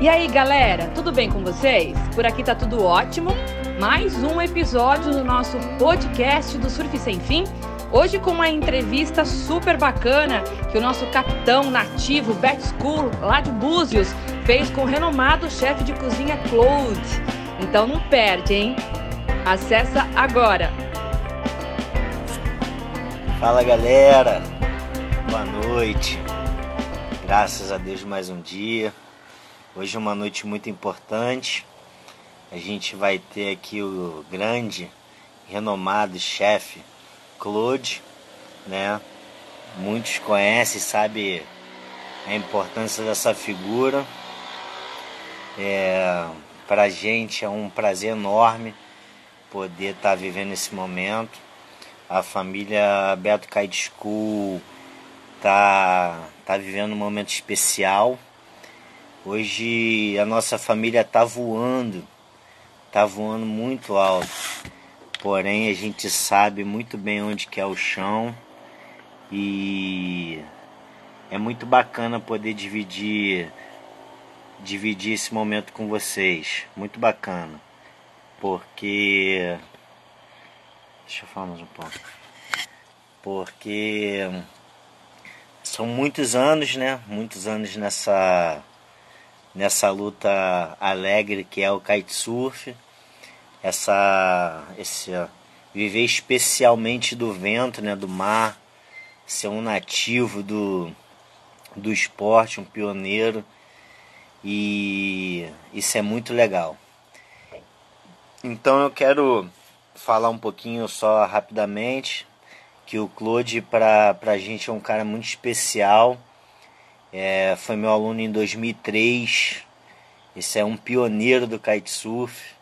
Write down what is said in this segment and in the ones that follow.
E aí, galera, tudo bem com vocês? Por aqui tá tudo ótimo. Mais um episódio do nosso podcast do Surf Sem Fim. Hoje com uma entrevista super bacana que o nosso capitão nativo Bert School, lá de Búzios, fez com o renomado chefe de cozinha Claude. Então não perde, hein? Acessa agora! Fala galera, boa noite. Graças a Deus mais um dia. Hoje é uma noite muito importante. A gente vai ter aqui o grande, renomado chefe Claude, né? Muitos conhecem, sabem a importância dessa figura. É, pra gente é um prazer enorme poder estar tá vivendo esse momento. A família Beto Kite School tá, tá vivendo um momento especial. Hoje a nossa família tá voando, tá voando muito alto. Porém a gente sabe muito bem onde que é o chão e é muito bacana poder dividir dividir esse momento com vocês. Muito bacana. Porque deixa eu falar mais um pouco. Porque são muitos anos, né? Muitos anos nessa nessa luta alegre que é o kitesurf, essa esse viver especialmente do vento, né, do mar, ser um nativo do do esporte, um pioneiro e isso é muito legal. Então eu quero falar um pouquinho só rapidamente que o Claude para a gente é um cara muito especial. É, foi meu aluno em 2003. Esse é um pioneiro do kitesurf,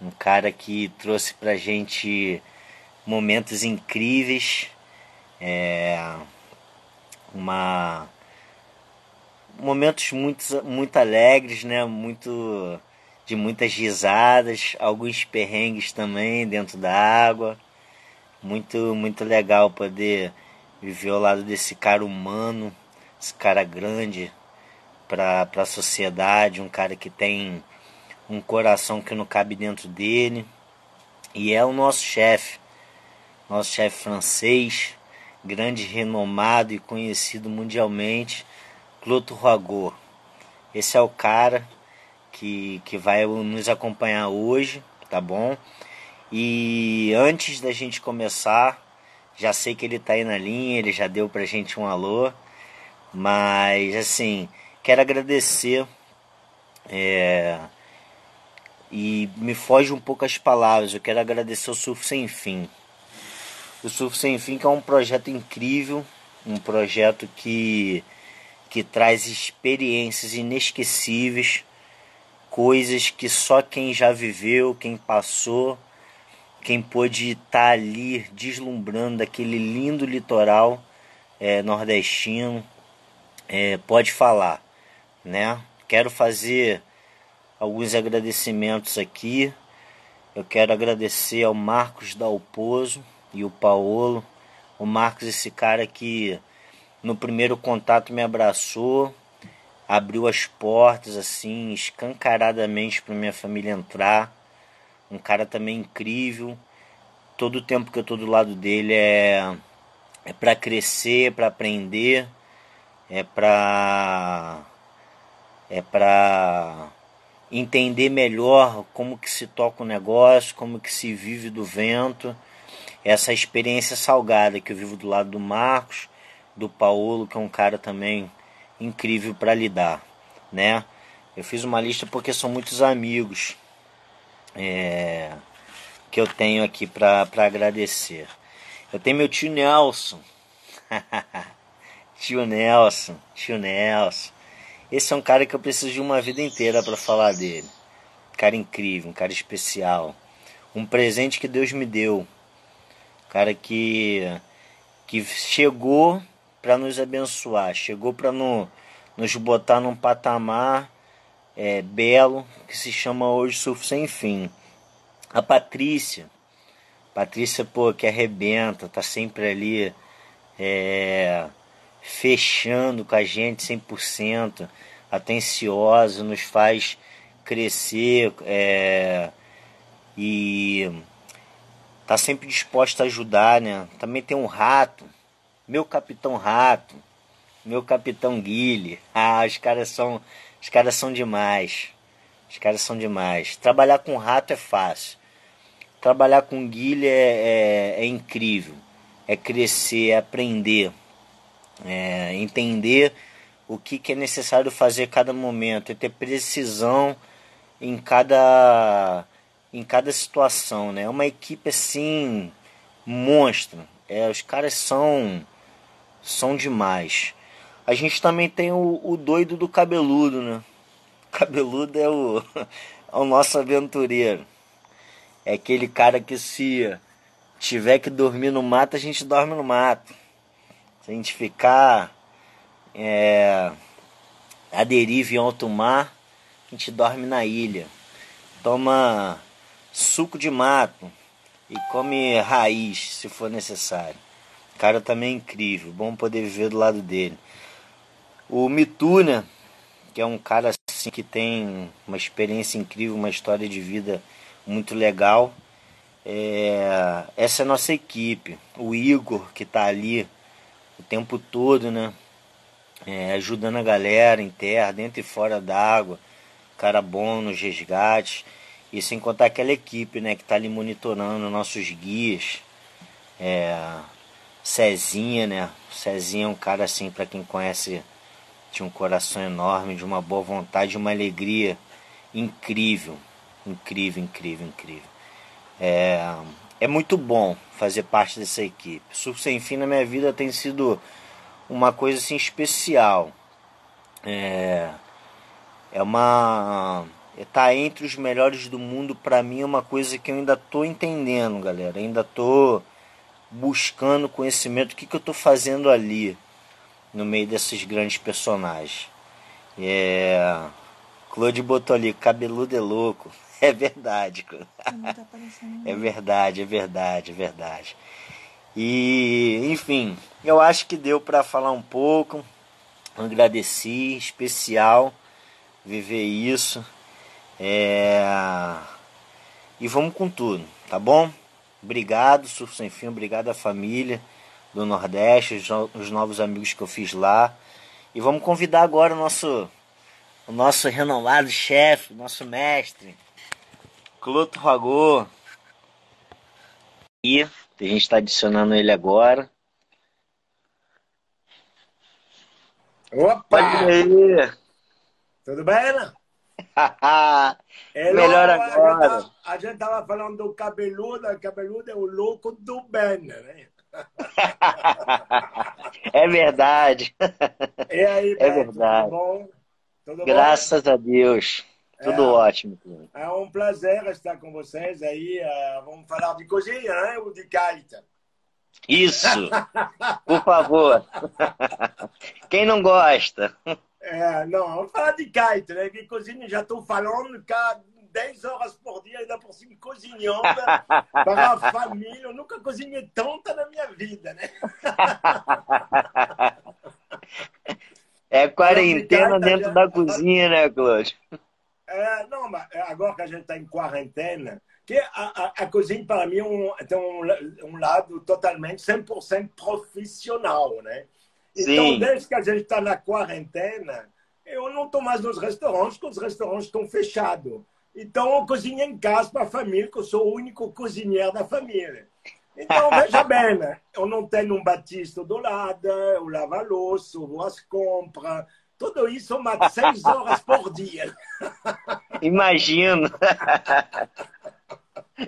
um cara que trouxe para a gente momentos incríveis, é, uma momentos muito, muito alegres, né? Muito de muitas risadas, alguns perrengues também dentro da água muito, muito legal poder viver ao lado desse cara humano, esse cara grande para a sociedade, um cara que tem um coração que não cabe dentro dele. E é o nosso chefe, nosso chefe francês, grande, renomado e conhecido mundialmente, Cloto Roagor. Esse é o cara que, que vai nos acompanhar hoje, tá bom? E antes da gente começar, já sei que ele está aí na linha, ele já deu pra gente um alô, mas assim, quero agradecer é, e me foge um pouco as palavras, eu quero agradecer o Surf Sem Fim. O Surf Sem Fim que é um projeto incrível, um projeto que, que traz experiências inesquecíveis, coisas que só quem já viveu, quem passou, quem pôde estar tá ali deslumbrando aquele lindo litoral é, nordestino é, pode falar, né? Quero fazer alguns agradecimentos aqui. Eu quero agradecer ao Marcos Dalpozo e o Paulo. O Marcos, esse cara que no primeiro contato me abraçou, abriu as portas assim escancaradamente para minha família entrar um cara também incrível. Todo o tempo que eu tô do lado dele é, é para crescer, para aprender, é para é para entender melhor como que se toca o negócio, como que se vive do vento. Essa experiência salgada que eu vivo do lado do Marcos, do Paulo, que é um cara também incrível para lidar, né? Eu fiz uma lista porque são muitos amigos é, que eu tenho aqui para agradecer. Eu tenho meu tio Nelson. tio Nelson, tio Nelson. Esse é um cara que eu preciso de uma vida inteira para falar dele. Um cara incrível, um cara especial. Um presente que Deus me deu. Um cara que que chegou para nos abençoar, chegou para no, nos botar num patamar é, belo que se chama hoje Surf Sem Fim. A Patrícia, Patrícia, pô, que arrebenta, tá sempre ali é, fechando com a gente 100%, atenciosa, nos faz crescer é, e tá sempre disposta a ajudar, né? Também tem um rato, meu capitão rato, meu capitão Guile. Ah, os caras são, os caras são demais. Os caras são demais. Trabalhar com rato é fácil. Trabalhar com Guile é, é, é incrível. É crescer, é aprender, é entender o que, que é necessário fazer cada momento, é ter precisão em cada em cada situação, né? É uma equipe assim monstro. É, os caras são são demais. A gente também tem o, o doido do cabeludo, né? O cabeludo é o, é o nosso aventureiro. É aquele cara que se tiver que dormir no mato, a gente dorme no mato. Se a gente ficar é, a deriva em alto mar, a gente dorme na ilha, toma suco de mato e come raiz se for necessário. O cara também é incrível, bom poder viver do lado dele. O Mituna, que é um cara assim que tem uma experiência incrível, uma história de vida muito legal. É, essa é a nossa equipe. O Igor, que está ali o tempo todo, né? É, ajudando a galera em terra, dentro e fora d'água cara bom nos resgates. E sem contar aquela equipe né, que está ali monitorando nossos guias. É, Cezinha, né? Cezinha é um cara assim, para quem conhece, tinha um coração enorme, de uma boa vontade, uma alegria incrível. Incrível, incrível, incrível. É, é muito bom fazer parte dessa equipe. Surf Sem Fim na minha vida tem sido uma coisa assim especial. É, é uma tá entre os melhores do mundo para mim é uma coisa que eu ainda tô entendendo, galera. Ainda tô buscando conhecimento, o que, que eu tô fazendo ali no meio desses grandes personagens. É, Claude botou ali, cabeludo é louco. É verdade. Tá é verdade, é verdade, é verdade. E, enfim, eu acho que deu para falar um pouco. Agradeci, especial viver isso. É... E vamos com tudo, tá bom? Obrigado, Surf Sem Fim, obrigado à família do Nordeste, os novos amigos que eu fiz lá. E vamos convidar agora o nosso, o nosso renomado chefe, nosso mestre, Cloto Ragô. E a gente está adicionando ele agora. Opa! Tudo bem, né? é Melhor agora. A gente estava falando do cabeludo, o cabeludo é o louco do Ben, né? é verdade. E aí, é verdade. Tudo bom? Tudo Graças bom? a Deus. Tudo é, ótimo. É um prazer estar com vocês aí. Uh, vamos falar de cozinha, né? Ou de gaita. Isso! Por favor. Quem não gosta? É, não, vamos falar de kite, né? Que cozinha, já estou falando cá 10 horas por dia, ainda por cima cozinhando para a família. Eu nunca cozinhei tanta na minha vida, né? É quarentena dentro da cozinha, né, Cláudio? É, não, mas é, agora que a gente está em quarentena, que a, a, a cozinha para mim é um, tem um, um lado totalmente 100% profissional, né? Então, desde que a gente está na quarentena, eu não estou mais nos restaurantes, porque os restaurantes estão fechados. Então, eu cozinho em casa para a família, que eu sou o único cozinheiro da família. Então, veja bem, né? eu não tenho um batista do lado, eu lavo a louça, eu vou às compras. Tudo isso eu mato seis horas por dia. Imagino.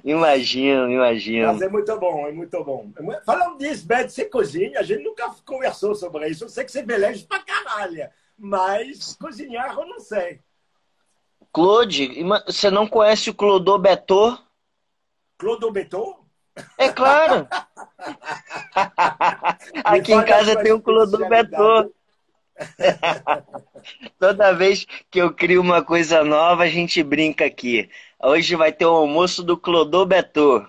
Imagino, imagino. Mas é muito bom, é muito bom. Falando disso, Beto, você cozinha, a gente nunca conversou sobre isso. Eu sei que você beleja pra caralho, mas cozinhar eu não sei. Claude, você não conhece o Clodô Betor? Clodô Betor? É claro. Aqui em casa tem o Clodô Betor. Toda vez que eu crio uma coisa nova, a gente brinca aqui. Hoje vai ter o almoço do Clodô Beto.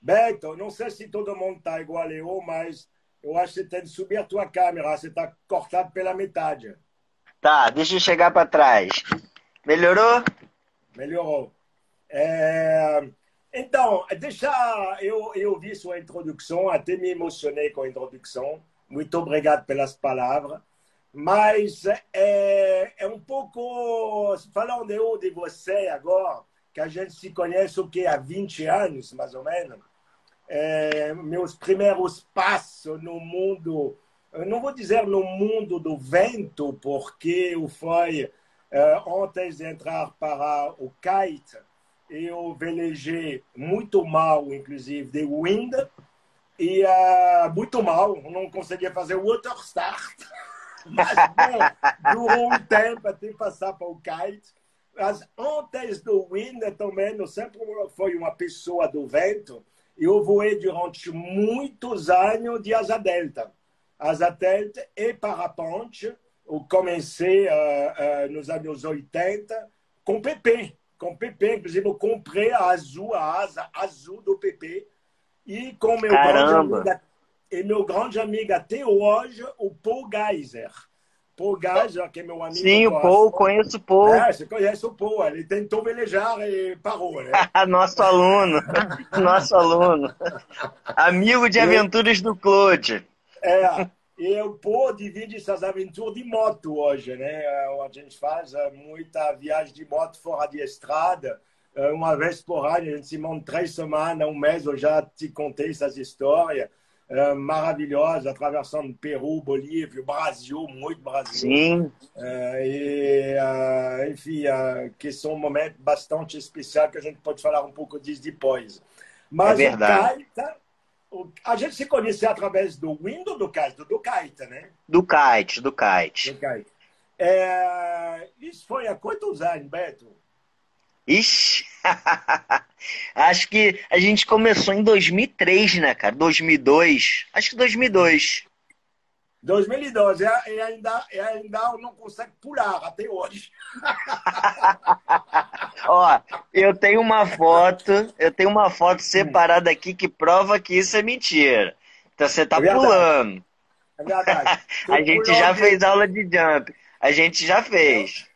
Beto, não sei se todo mundo está igual eu, mas eu acho que você tem que subir a tua câmera. Você está cortado pela metade. Tá, deixa eu chegar para trás. Melhorou? Melhorou. É... Então, deixa eu, eu ouvir sua introdução, até me emocionei com a introdução. Muito obrigado pelas palavras. Mas é, é um pouco. Falando eu de você agora, que a gente se conhece o há 20 anos, mais ou menos. É, meus primeiros passos no mundo, não vou dizer no mundo do vento, porque eu fui é, antes de entrar para o kite, eu velejei muito mal, inclusive, de wind, e uh, muito mal, não conseguia fazer water start. Mas bom, durou um tempo até passar para o kite. Mas antes do wind também, eu sempre fui uma pessoa do vento. Eu voei durante muitos anos de asa delta. Asa delta e parapente. Eu comecei uh, uh, nos anos 80 com PP. Com PP, inclusive, eu comprei a azul, a asa azul do PP. E com meu Caramba. grande amigo, e meu grande amigo até hoje, o Paul Geiser. Paul Geiser, que é meu amigo. Sim, o Paul, conheço o Paul. É, você conhece o Paul. Ele tentou velejar e parou, né? Nosso aluno. Nosso aluno. Amigo de aventuras do Claude. É. E o Paul divide essas aventuras de moto hoje, né? A gente faz muita viagem de moto fora de estrada. Uma vez por ano, a gente se monta três semanas, um mês, eu já te contei essas histórias uh, maravilhosas, atravessando Peru, Bolívia, Brasil, muito Brasil. Sim. E, enfim, que são um momento bastante especial que a gente pode falar um pouco disso depois. Mas é verdade. o, a gente se conheceu através do Wind ou do Kite? Do, do Kite, né? Do Kite, do Kite. Do Kite. É, isso foi há quantos anos, Beto? Ixi! Acho que a gente começou em 2003, né, cara? 2002. Acho que 2002. 2012. E ainda, e ainda não consegue pular até hoje. Ó, eu tenho uma foto, eu tenho uma foto separada aqui que prova que isso é mentira. Então você tá É pulando. É verdade. A gente já Pulou fez aula de jump. A gente já fez.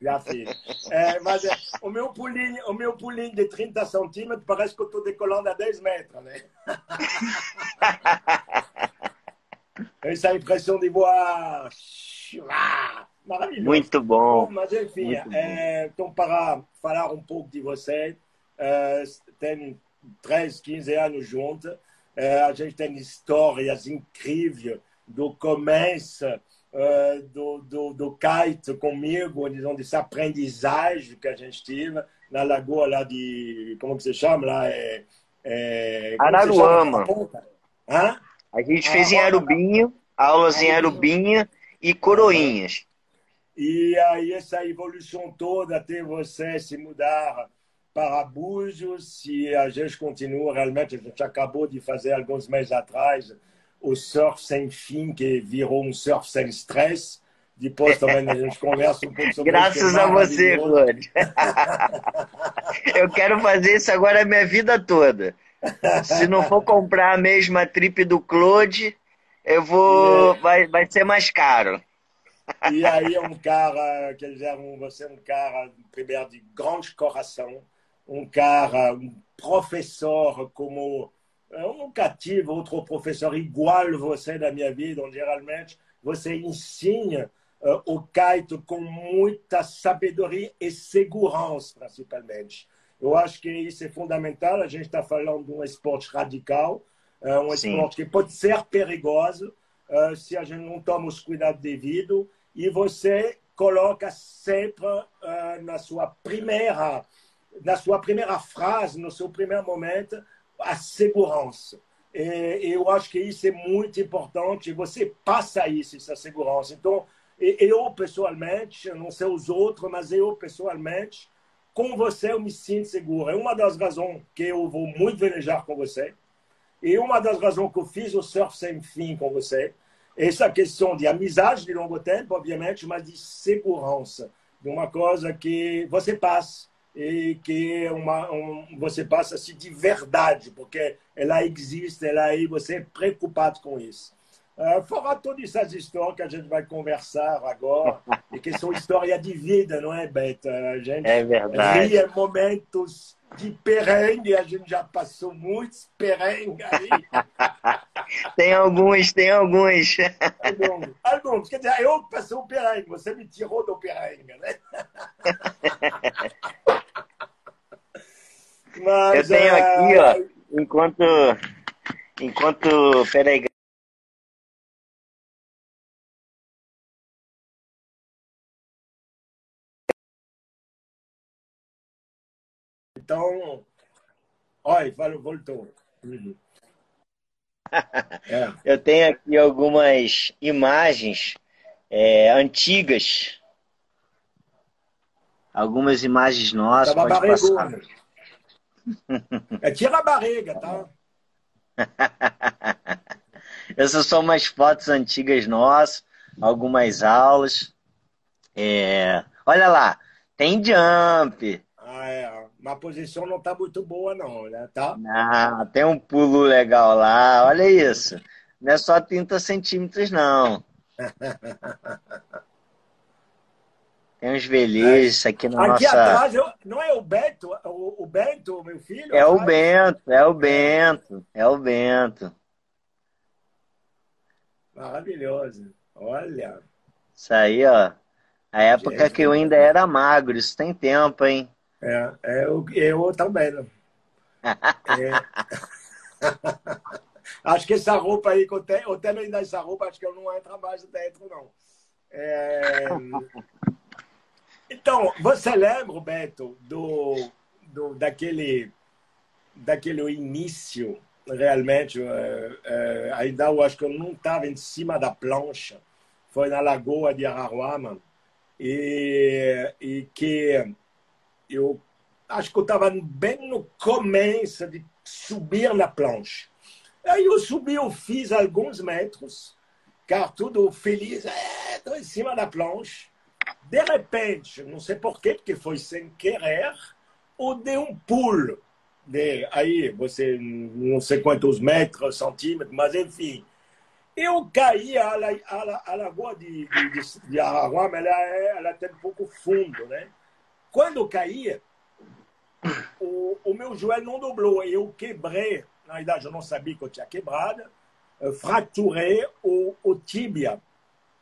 Já fiz. É, mas é, o, meu pulinho, o meu pulinho de 30 centímetros parece que eu estou decolando a 10 metros, né? Essa impressão de voar. Maravilhoso. Muito bom. Mas enfim, bom. é, então para falar um pouco de você, é, tem 13, 15 anos juntos, é, a gente tem histórias incríveis do começo é, do, do, do kite comigo, disons, dessa aprendizagem que a gente teve na lagoa lá de, como que se chama lá? É, é, chama Araruama. ponta? Hã? A gente Ah, fez em. Arubinha, aulas em Arubinha e Coroinhas. E aí essa evolução toda até você se mudar para Búzios, se a gente continua realmente, a gente acabou de fazer alguns meses atrás o surf sem fim, que virou um surf sem stress. Depois também a gente conversa um pouco sobre é Graças a você. Claude. Eu quero fazer isso agora a minha vida toda. Se não for comprar a mesma trip do Claude, eu vou. Vai, vai ser mais caro. E aí é um cara, quer dizer, um, você é um cara, primeiro, de grande coração, um cara, um professor como eu nunca tive outro professor igual você na minha vida, onde geralmente você ensina uh, o kite com muita sabedoria e segurança, principalmente. Eu acho que isso é fundamental. A gente está falando de um esporte radical, uh, um Sim. esporte que pode ser perigoso uh, se a gente não toma os cuidados devidos. E você coloca sempre uh, na sua primeira na sua primeira frase, no seu primeiro momento, a segurança. E eu acho que isso é muito importante. Você passa isso, essa segurança. Então, eu pessoalmente, não sei os outros, mas eu pessoalmente, com você eu me sinto seguro. É uma das razões que eu vou muito velejar com você. E uma das razões que eu fiz o surf sem fim com você. Essa questão de amizade de longo tempo, obviamente, mas de segurança. De uma coisa que você passa e que uma, um, você passa assim de verdade, porque ela existe, ela aí, você é preocupado com isso. Uh, fora todas essas histórias que a gente vai conversar agora, e que são histórias de vida, não é, Beto? A gente é verdade. ri em momentos de perrengue, a gente já passou muitos perrengues aí. tem alguns, tem alguns. alguns. Alguns. Quer dizer, eu passei um perrengue, você me tirou do perrengue, né? Mas, eu tenho aqui, ó, é, enquanto. Enquanto. Peraí, Então, olha, voltou. Uhum. É. Eu tenho aqui algumas imagens é, antigas. Algumas imagens nossas. Tava pode. É, tira a barriga, tá? Essas são umas fotos antigas nossas, algumas aulas. É... Olha lá, tem jump. Ah, é a posição não está muito boa, não, né? Tá? Ah, tem um pulo legal lá, olha isso. Não é só 30 centímetros, não. Tem uns velhos aqui na aqui nossa... atrás, eu... não é o Bento? O, o Bento, meu filho? É o Bento, é o Bento, é o Bento. Maravilhoso. Olha. Isso aí, ó. A época Gente, que eu ainda era magro, isso tem tempo, hein? É, é eu, eu também. Né? É. acho que essa roupa aí, que eu tenho, eu tenho ainda essa roupa, acho que eu não entro mais dentro, não. É... Então, você lembra, Roberto, do, do, daquele, daquele início, realmente, é, é, ainda eu acho que eu não estava em cima da plancha, foi na Lagoa de Araruama, e, e que eu acho que eu estava bem no começo de subir na plancha. Aí eu subi, eu fiz alguns metros, car tudo feliz, estou é, em cima da plancha. De repente, não sei porquê, porque foi sem querer, ou dei um pulo. De, aí, você não sei quantos metros, centímetros, mas enfim. Eu caí, a, a, lagoa de, de, de Araruama, ela, é, ela tem um pouco fundo, né? Quando eu caía, o, o meu joelho não dobrou. Eu quebrei, na verdade eu não sabia que eu tinha quebrado, fraturei o, o tíbia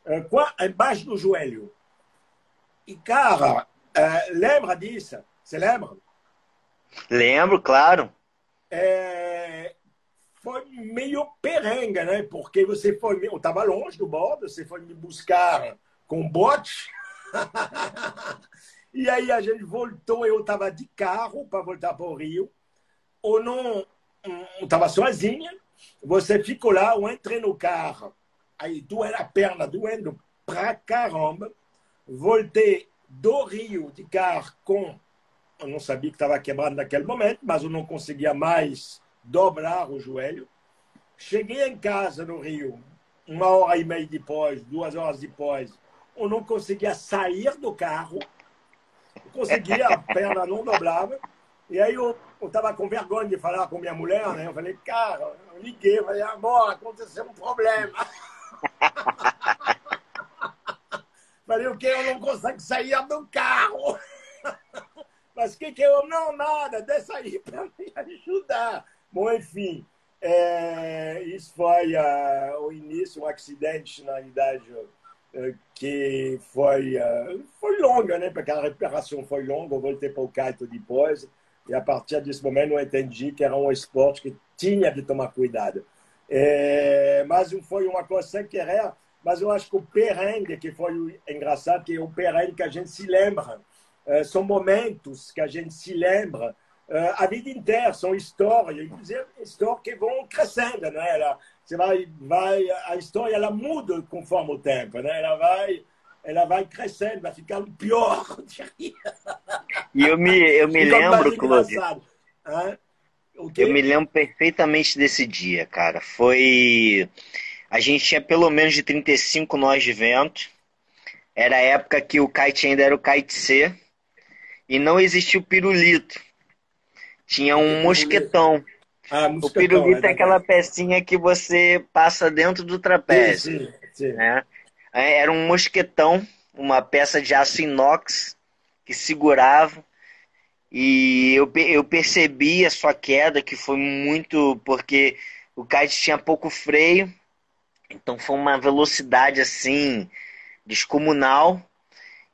uh, embaixo do joelho. E, cara, uh, lembra disso? Você lembra? Lembro, claro. É, foi meio perenga, né? Porque você foi. Eu estava longe do bordo, você foi me buscar com bote. E aí a gente voltou, eu estava de carro para voltar para o Rio. Ou não, estava sozinha. Você ficou lá, eu entrei no carro. Aí doendo a perna, doendo pra caramba. Voltei do Rio de carro com. Eu não sabia que estava quebrado naquele momento, mas eu não conseguia mais dobrar o joelho. Cheguei em casa no Rio, uma hora e meia depois, duas horas depois, eu não conseguia sair do carro conseguia, a perna não dobrava. E aí eu, eu tava com vergonha de falar com minha mulher, né? Eu falei, cara, eu liguei, falei, amor, aconteceu um problema. falei, o que? Eu não consigo sair do carro. Mas o que que eu... Não, nada, desce aí para me ajudar. Bom, enfim, é, isso foi uh, o início, um acidente, na idade que foi, eh, foi longa, né? Porque a recuperação foi longa. Eu voltei para o kite depois. E a partir desse momento eu entendi que era um esporte que tinha de tomar cuidado. É, mas foi uma coisa sem querer. Mas eu acho que o perrengue, que foi engraçado, que é o perrengue que a gente se lembra. É, são momentos que a gente se lembra a vida inteira, são histórias, inclusive histórias que vão crescendo. Né? Você vai, vai, a história ela muda conforme o tempo, né? Ela vai, ela vai crescendo, vai ficando pior. E eu me, eu me lembro, Claude. Eu me lembro perfeitamente desse dia, cara. Foi. A gente tinha pelo menos de 35 nós de vento. Era a época que o kite ainda era o kite C. E não existia o pirulito. Tinha um mosquetão Ah, o pirulito é, é aquela pecinha que você passa dentro do trapézio. Sim, sim, sim. Né? É, era um mosquetão, uma peça de aço inox que segurava. E eu, eu percebi a sua queda, que foi muito porque o kite tinha pouco freio, então foi uma velocidade assim descomunal.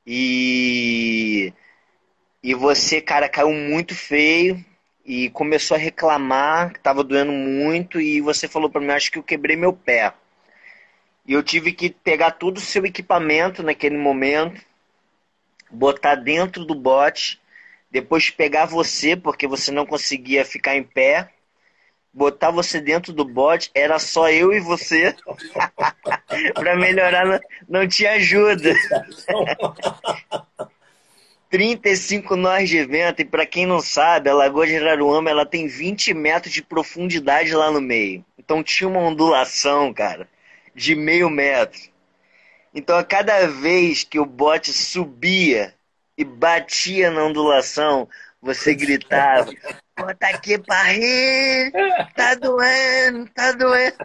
E, e você, cara, caiu muito feio e começou a reclamar que estava doendo muito e você falou para mim, acho que eu quebrei meu pé. E eu tive que pegar todo o seu equipamento naquele momento, botar dentro do bote, depois pegar você, porque você não conseguia ficar em pé, botar você dentro do bote, era só eu e você. para melhorar, não, não tinha ajuda. 35 nós de vento, e para quem não sabe, a Lagoa de Araruama ela tem 20 metros de profundidade lá no meio. Então tinha uma ondulação, cara, de meio metro. Então a cada vez que o bote subia e batia na ondulação, você gritava: Bota aqui pra rir, tá doendo, tá doendo.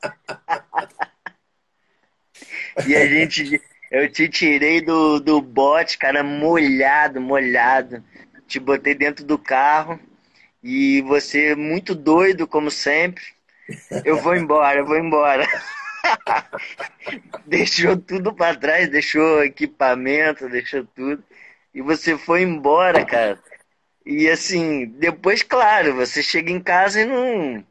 e a gente eu te tirei do, do bote, cara, molhado, molhado. Te botei dentro do carro e você, muito doido, como sempre. Eu vou embora, eu vou embora. deixou tudo para trás, deixou equipamento, deixou tudo. E você foi embora, cara. E assim, depois, claro, você chega em casa e não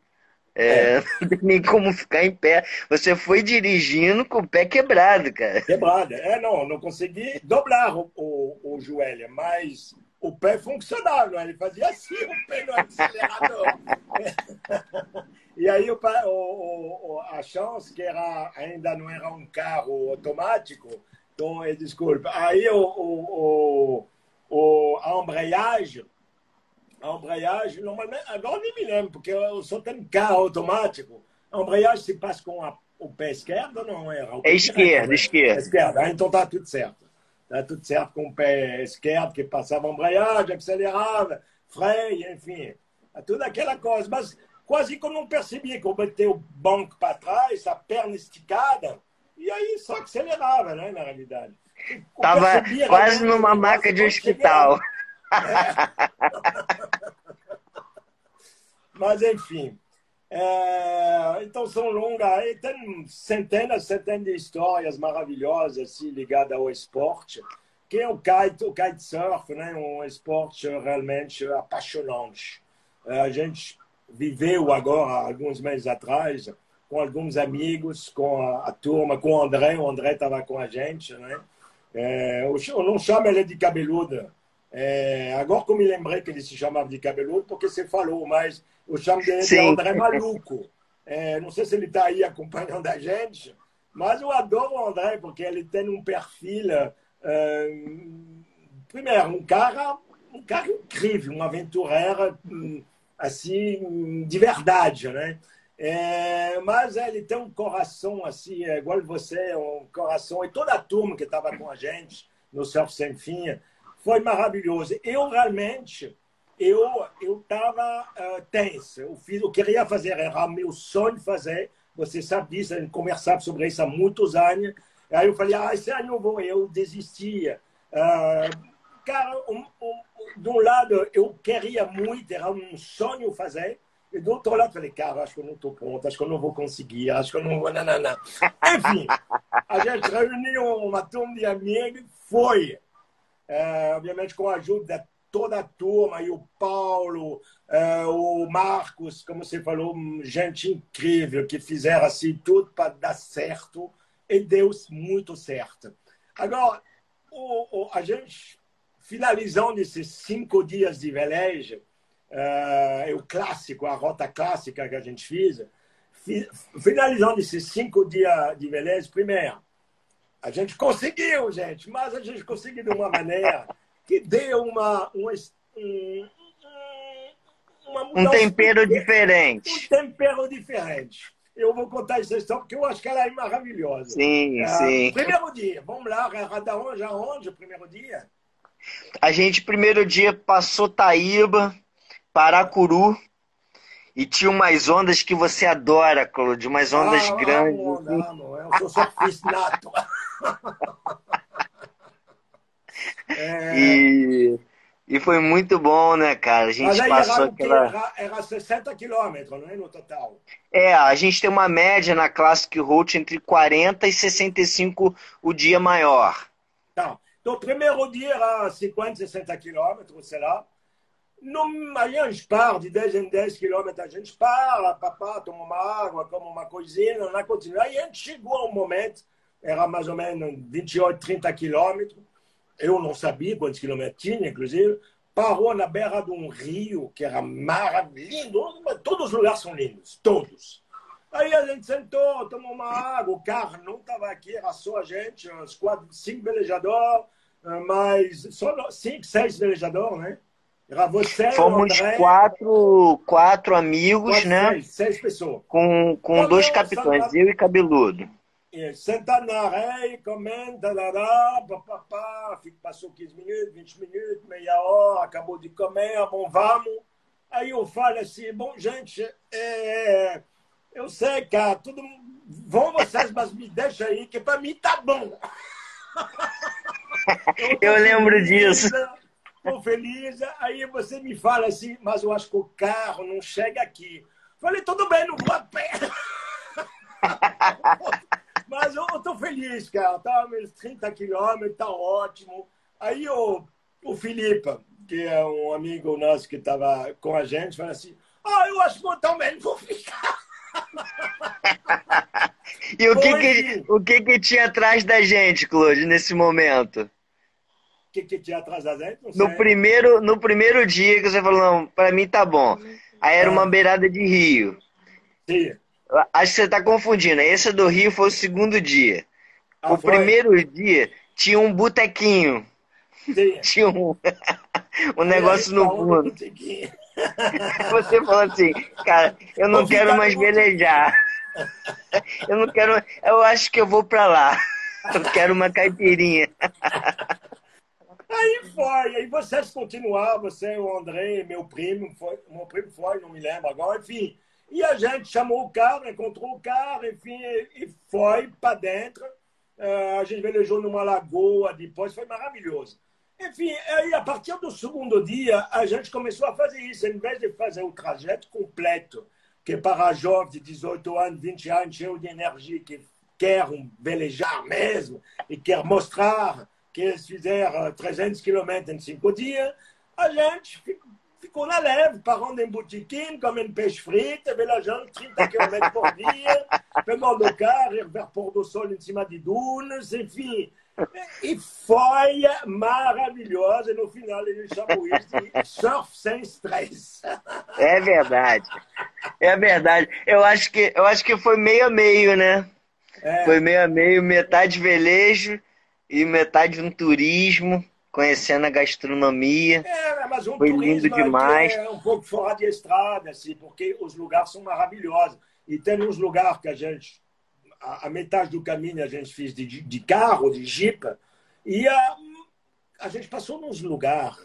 é, é. Não tem nem como ficar em pé. Você foi dirigindo com o pé quebrado, cara. Quebrado. É, não, não consegui dobrar o, o, o joelho, mas o pé funcionava, ele fazia assim o pé no acelerador. e aí o, o, a chance que era, ainda não era um carro automático, então, desculpa, aí o, o, o, a embreagem a embreagem, normalmente, agora nem me lembro, porque eu só tenho carro automático. A embreagem se passa com a, o pé esquerdo ou não é? É esquerda, esquerda. Esquerda, ah, então está tudo certo. Está tudo certo com o pé esquerdo, que passava a embreagem, acelerava, freio, enfim. É tudo aquela coisa. Mas quase que eu não percebi que eu botei o banco para trás, a perna esticada, e aí só acelerava, né, na realidade. Estava quase numa maca de hospital. Mas, enfim. É, então, são longas. tem centenas, centenas de histórias maravilhosas assim, ligadas ao esporte, que é o kite, o kitesurf, né? um esporte realmente apaixonante. É, a gente viveu agora, alguns meses atrás, com alguns amigos, com a, a turma, com o André. O André estava com a gente. Né? É, eu não chamo ele de cabeluda, é, agora que eu me lembrei que ele se chamava de cabeludo, porque você falou, mas eu chamo dele de André Maluco. É, não sei se ele está aí acompanhando a gente, mas eu adoro o André, porque ele tem um perfil. É, primeiro, um cara, um cara incrível, um aventureiro assim, de verdade, né? É, mas ele tem um coração assim, é igual você, um coração, e toda a turma que estava com a gente no Surf Sem Fim, foi maravilhoso. Eu realmente eu eu estava uh, tenso. Eu fiz, eu queria fazer, era meu sonho fazer. Você sabe disso, a gente conversava sobre isso há muitos anos. Aí eu falei, ah, esse ano eu vou. Eu desistia. Uh, cara, um, um, de um lado eu queria muito, era um sonho fazer. E do outro lado, falei, cara, acho que eu não estou pronto, acho que eu não vou conseguir, acho que eu não vou. Não, não, não. Enfim, a gente reuniu uma turma de amigos, foi é, obviamente com a ajuda de toda a turma, e o Paulo, é, o Marcos, como você falou, gente incrível, que fizeram assim tudo para dar certo, e deu muito certo. Agora, o, o, a gente, finalizando esses cinco dias de velejo, é, o clássico, a rota clássica que a gente fez, finalizando esses cinco dias de velejo, primeiro, a gente conseguiu, gente, mas a gente conseguiu de uma maneira que deu uma, uma, um, um tempero diferente. Um tempero diferente. Eu vou contar essa história porque eu acho que ela é maravilhosa. Sim, ah, sim. Primeiro dia, vamos lá, da onde aonde o primeiro dia? A gente, primeiro dia, passou Taíba, Paracuru, E tinha umas ondas que você adora, Claude, umas ondas ah, grandes. Amo, assim. amo. Eu sou surfista nato. é... E e foi muito bom, né, cara? A gente Mas aí passou era, aquela. Era, era 60 quilômetros, não é? No total. É, a gente tem uma média na Classic Route entre 40 e 65 o dia maior. Tá. Então, o primeiro dia era 50, 60 quilômetros, sei lá. No, aí a gente para, de 10 em 10 quilômetros, a gente para, papá, toma uma água, come uma coisinha, não continua. Aí a gente chegou a um momento, era mais ou menos 28, 30 quilômetros eu não sabia quantos quilômetros tinha, inclusive, parou na beira de um rio que era maravilhoso. Todos os lugares são lindos, todos. Aí a gente sentou, tomou uma água, o carro não estava aqui, era só a gente, uns quatro, cinco velejadores, eh, mas só cinco, seis velejadores, né? Era você, Fomos André, quatro, quatro amigos, quatro, né? Seis, seis pessoas. Com, com dois capitães, eu e Cabeludo senta na areia, comenta, lá, papapá, passou 15 minutos, 20 minutos, meia hora, acabou de comer, bom, vamos. Aí eu falo assim, bom, gente, é, eu sei, cara, tudo, vão vocês, mas me deixa aí, que para mim tá bom. eu, eu lembro feliz, disso. Estou feliz, aí você me fala assim, mas eu acho que o carro não chega aqui. Falei, tudo bem, não vou a pé. Mas eu, eu tô feliz, cara. Tá meus 30 quilômetros, tá ótimo. Aí o, o Filipe, que é um amigo nosso que estava com a gente, falou assim: Ah, eu acho que eu também vou ficar. e o que, que, o que que tinha atrás da gente, Claude, nesse momento? O que, que tinha atrás da gente? No primeiro, no primeiro dia que você falou, não, pra mim tá bom. Aí era uma ah. beirada de rio. Sim. Acho que você está confundindo. Esse do Rio foi o segundo dia. Ah, o foi? primeiro dia tinha um botequinho. Sim. Tinha um, um negócio no fundo. Você falou assim, cara, eu não quero mais velejar. Eu não quero. Eu acho que eu vou para lá. Eu quero uma caipirinha. Aí foi, aí vocês continuaram, você, o André, meu primo, foi, meu primo foi, não me lembro agora, enfim. E a gente chamou o carro, encontrou o carro, enfim, e foi para dentro. Uh, a gente velejou numa lagoa depois, foi maravilhoso. Enfim, aí a partir do segundo dia, a gente começou a fazer isso, em vez de fazer o trajeto completo, que para jovens de 18 anos, 20 anos, cheio de energia, que querem velejar mesmo e quer mostrar que eles fizeram 300 quilômetros em cinco dias, a gente ficou na leve, parando em botiquim, comendo peixe frito, viajando 30 km por dia, pegando o carro, ir ver pôr do sol em cima de dunas, enfim. E foi maravilhosa. No final, ele chamou isso de surf sem estresse. É verdade. É verdade. Eu acho que, eu acho que foi meio a meio, né? É. Foi meio a meio, metade velejo e metade um turismo conhecendo a gastronomia. É, mas um Foi lindo demais. É um pouco fora de estrada, assim, porque os lugares são maravilhosos. E tem uns lugares que a gente, a, a metade do caminho a gente fez de, de carro, de jipe, e a, a gente passou nos lugares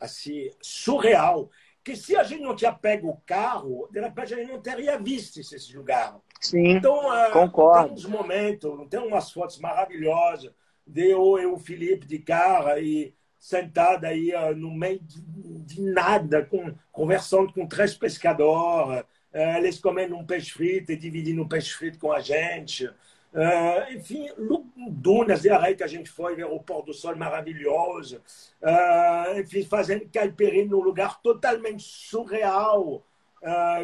assim, surreal, que se a gente não tinha pego o carro, de repente a gente não teria visto esse lugar. Sim, então, é, concordo. Tem uns momentos, tem umas fotos maravilhosas deu eu Felipe de cara e sentado aí uh, no meio de, nada, com, conversando com três pescadores, uh, eles comendo um peixe frito e dividindo um peixe frito com a gente. Uh, enfim, dunas de areia que a gente foi ver o pôr do sol maravilhoso. enfim, fazendo caipirinha num lugar totalmente surreal,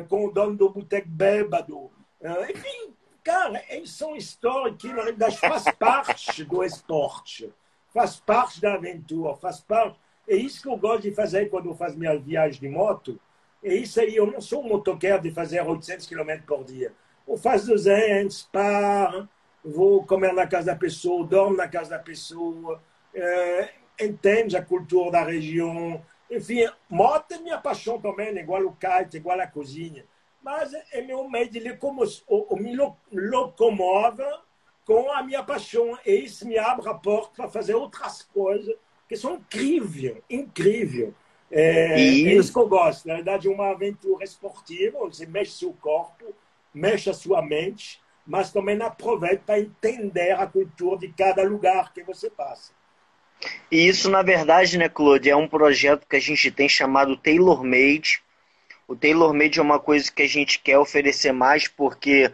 com o dono do boteco bêbado. enfim, Cara, eles são histórias que, faz parte do esporte, faz parte da aventura, faz parte. É isso que eu gosto de fazer quando eu faço minha viagem de moto. É isso aí. Eu não sou um motoqueiro de fazer 800 km por dia. Eu faço 200, paro, vou comer na casa da pessoa, dormo na casa da pessoa, é, entende a cultura da região. Enfim, moto é minha paixão também, igual o kite, igual a cozinha mas é meu meio de locomoção, me locomove com a minha paixão. E isso me abre a porta para fazer outras coisas que são incríveis, incríveis. É, é isso que eu gosto. Na verdade, é uma aventura esportiva, onde você mexe seu corpo, mexe a sua mente, mas também aproveita para entender a cultura de cada lugar que você passa. E isso, na verdade, né, Claude, é um projeto que a gente tem chamado Tailor Made. O Tailor Made é uma coisa que a gente quer oferecer mais porque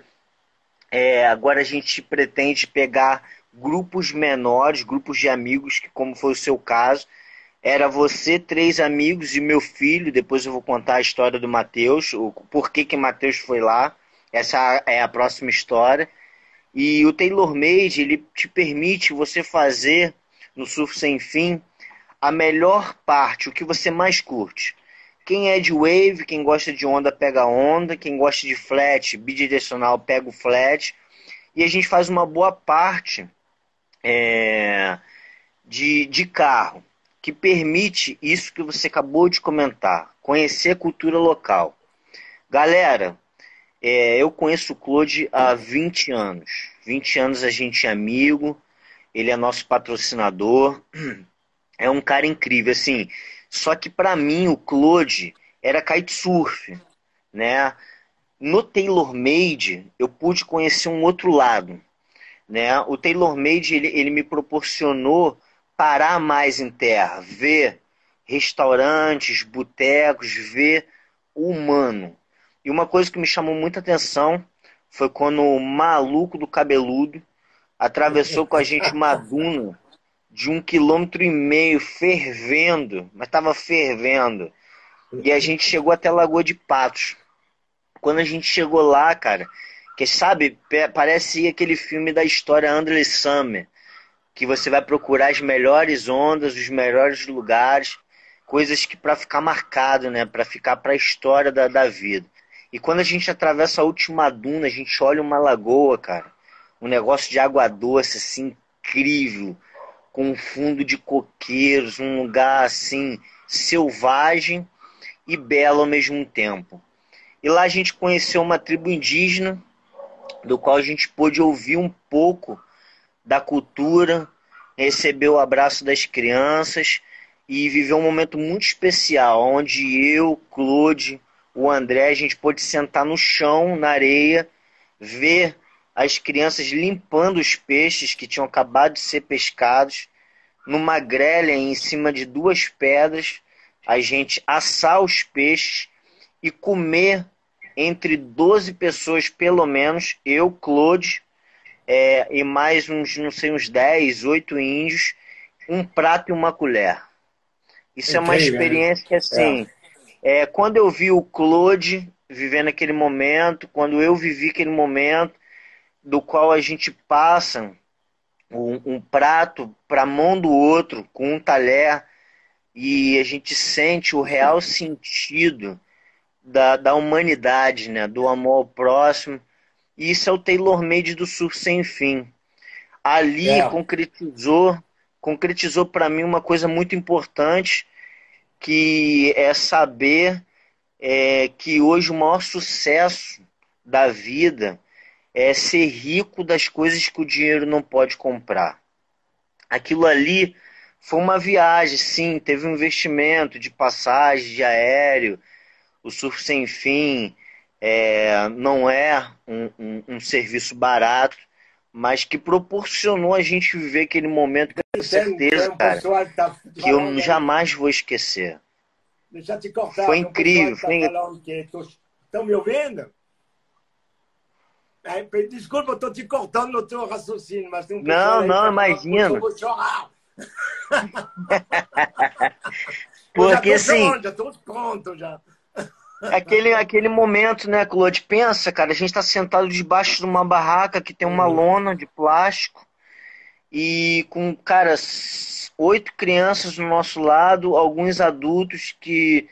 é, agora a gente pretende pegar grupos menores, grupos de amigos, que como foi o seu caso, era você, três amigos e meu filho. Depois eu vou contar a história do Matheus, o porquê que Matheus foi lá. Essa é a próxima história. E o Taylor Made, ele te permite você fazer no Surf Sem Fim a melhor parte, o que você mais curte. Quem é de wave, quem gosta de onda, pega onda. Quem gosta de flat, bidirecional, pega o flat. E a gente faz uma boa parte é, de, de carro que permite isso que você acabou de comentar, conhecer a cultura local. Galera, é, eu conheço o Claude há 20 anos. 20 anos a gente é amigo, ele é nosso patrocinador. É um cara incrível, assim. Só que para mim o Claude era kitesurf, né? No Taylor Made eu pude conhecer um outro lado, né? O Taylor Made ele, ele me proporcionou parar mais em terra, ver restaurantes, botecos, ver o humano. E uma coisa que me chamou muita atenção foi quando o maluco do cabeludo atravessou com a gente uma duna de um quilômetro e meio fervendo, mas estava fervendo. E a gente chegou até Lagoa de Patos. Quando a gente chegou lá, cara, que sabe, parece aquele filme da história André Summer que você vai procurar as melhores ondas, os melhores lugares, coisas que para ficar marcado, né, para ficar para a história da, da vida. E quando a gente atravessa a última duna, a gente olha uma lagoa, cara, um negócio de água doce assim incrível, com um fundo de coqueiros, um lugar assim selvagem e belo ao mesmo tempo. E lá a gente conheceu uma tribo indígena, do qual a gente pôde ouvir um pouco da cultura, recebeu o abraço das crianças e viveu um momento muito especial, onde eu, Claude, o André, a gente pôde sentar no chão, na areia, ver as crianças limpando os peixes que tinham acabado de ser pescados, numa grelha em cima de duas pedras, a gente assar os peixes e comer entre 12 pessoas, pelo menos, eu, Claude, é, e mais uns, não sei, uns 10, 8 índios, um prato e uma colher. Isso é uma experiência que, assim, é. é. quando eu vi o Claude vivendo aquele momento, quando eu vivi aquele momento, do qual a gente passa um, um prato para a mão do outro com um talher e a gente sente o real sentido da, da humanidade, né? do amor ao próximo e isso é o tailor-made do surf sem fim. Ali é. concretizou, concretizou para mim uma coisa muito importante, que é saber é, que hoje o maior sucesso da vida é ser rico das coisas que o dinheiro não pode comprar. Aquilo ali foi uma viagem, sim, teve um investimento de passagem, de aéreo, o surf sem fim, é, não é um, um, um, serviço barato, mas que proporcionou a gente viver aquele momento com certeza, cara, tá que eu jamais vou esquecer. Cortar. Foi incrível. Tá foi... Estão me ouvindo? Desculpa, eu estou te cortando no teu raciocínio, mas tem um Não, não, imagina. Eu vou chorar. Porque assim. Já estou pronto já. Aquele, aquele momento, né, Claude? Pensa, cara, a gente está sentado debaixo de uma barraca que tem uma uhum. lona de plástico e com, cara, oito crianças do nosso lado, alguns adultos que,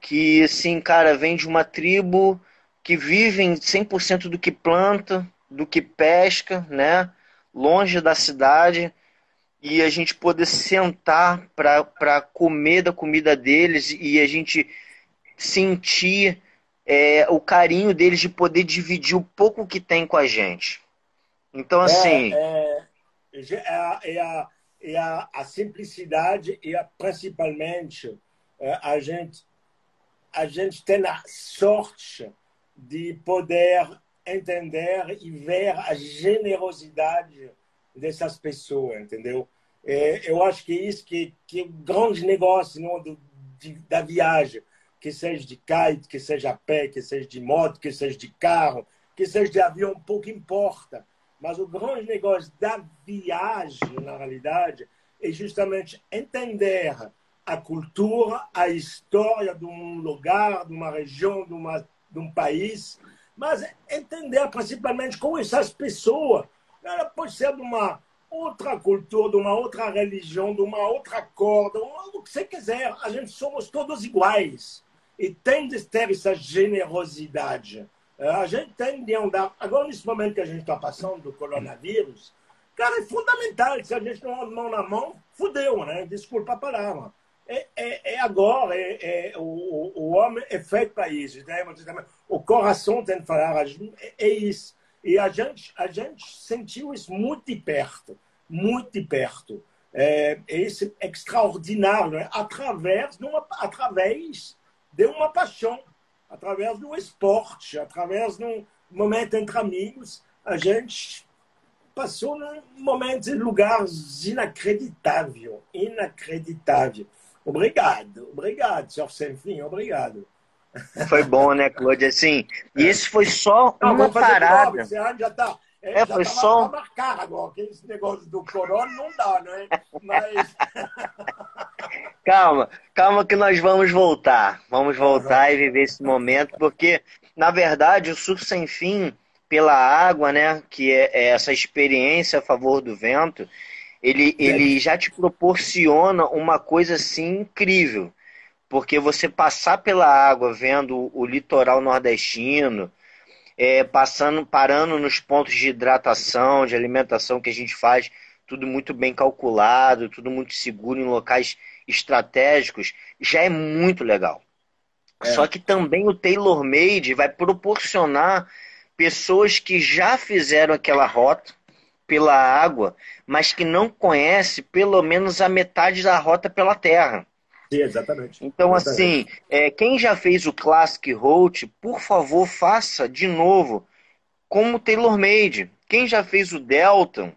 que assim, cara, vêm de uma tribo que vivem 100% do que planta, do que pesca, né? Longe da cidade e a gente poder sentar para comer da comida deles e a gente sentir é, o carinho deles de poder dividir o pouco que tem com a gente. Então, é, assim. É, é, é, a, é a, a, simplicidade e a, principalmente é, a gente a gente tem a sorte de poder entender e ver a generosidade dessas pessoas, entendeu? É, eu acho que é isso que, que é o grande negócio não, do, de, da viagem, que seja de kite, que seja a pé, que seja de moto, que seja de carro, que seja de avião, pouco importa. Mas o grande negócio da viagem, na realidade, é justamente entender a cultura, a história de um lugar, de uma região, de, uma, de um país, mas entender principalmente como essas pessoas, ela pode ser de uma outra cultura, de uma outra religião, de uma outra cor, de uma, o que você quiser, a gente somos todos iguais. E tem de ter essa generosidade. É, a gente tem de andar. Agora, nesse momento que a gente está passando do coronavírus, cara, é fundamental. Se a gente não anda mão na mão, fudeu, né? Desculpa a palavra. É, é, é agora, é, é, o, o homem é feito para isso. Né? O coração tem que falar, é, é isso. E a gente, a gente sentiu isso muito de perto, muito de perto. É, isso é extraordinário, né? através, de uma, através de uma paixão através do esporte, através de um momento entre amigos, a gente passou num momento em lugares inacreditável, inacreditável. Obrigado, obrigado, senhor sem fim, obrigado. Foi bom, né, Claude? Assim, isso foi só Não, uma parada. Você já tá, é, é já foi tá só. marcar agora, que esse negócio do corona não dá, né? Mas. calma, calma que nós vamos voltar. Vamos voltar e viver esse momento, porque, na verdade, o surf sem fim pela água, né, que é, é essa experiência a favor do vento, ele, ele já te proporciona uma coisa assim incrível. Porque você passar pela água vendo o litoral nordestino, é, passando, parando nos pontos de hidratação, de alimentação que a gente faz, tudo muito bem calculado, tudo muito seguro em locais estratégicos, já é muito legal. É. Só que também o Tailor Made vai proporcionar pessoas que já fizeram aquela rota pela água, mas que não conhece pelo menos a metade da rota pela terra. Sim, exatamente. Então, exatamente. assim, é, quem já fez o Classic Road, por favor, faça de novo como Tailor Made. Quem já fez o Delta,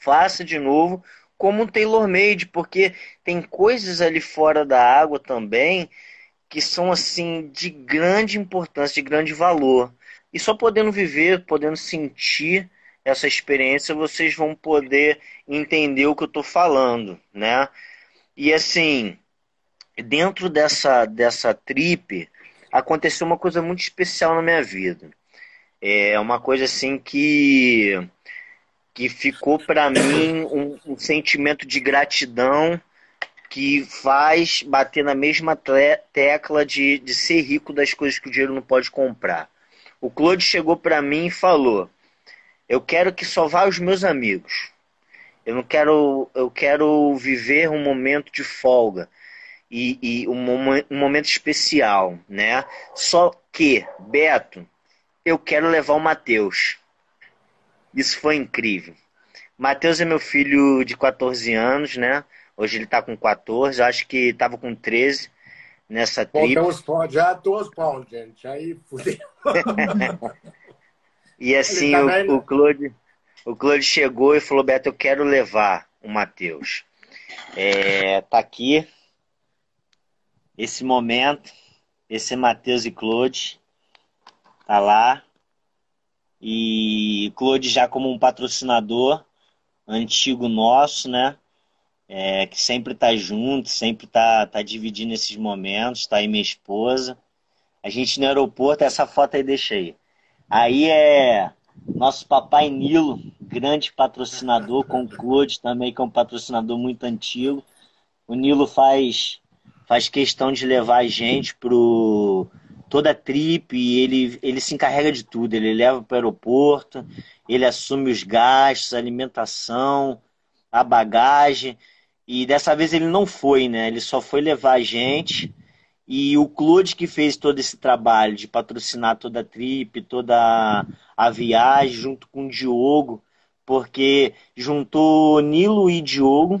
faça de novo como um tailor made, porque tem coisas ali fora da água também que são assim de grande importância, de grande valor. E só podendo viver, podendo sentir essa experiência, vocês vão poder entender o que eu estou falando, né? E assim, dentro dessa dessa trip aconteceu uma coisa muito especial na minha vida. É uma coisa assim que que ficou para mim um, um, sentimento de gratidão que faz bater na mesma tecla de, de ser rico das coisas que o dinheiro não pode comprar. O Claude chegou para mim e falou: Eu quero que só vá os meus amigos. Eu não quero, eu quero viver um momento de folga e, e um, um momento especial, né? Só que, Beto, eu quero levar o Matheus. Isso foi incrível. Matheus é meu filho de 14 anos, né? Hoje ele tá com 14, acho que estava com 13 nessa trip. Bom, já dois pontos, gente. Aí fudeu. e assim, tá o, o, Claude, o Claude chegou e falou, Beto, eu quero levar o Matheus. É, tá aqui esse momento, esse é Matheus e Claude. Tá lá. E Claude já como um patrocinador antigo nosso, né? É, que sempre tá junto, sempre tá, tá dividindo esses momentos, tá aí minha esposa. A gente no aeroporto, essa foto aí deixa aí. Aí é nosso papai Nilo, grande patrocinador, com o Claude também, que é um patrocinador muito antigo. O Nilo faz, faz questão de levar a gente pro toda a trip, ele, ele se encarrega de tudo. Ele leva para o aeroporto, ele assume os gastos, a alimentação, a bagagem. E dessa vez ele não foi, né? Ele só foi levar a gente. E o Claude que fez todo esse trabalho de patrocinar toda a trip, toda a viagem, junto com o Diogo, porque juntou Nilo e Diogo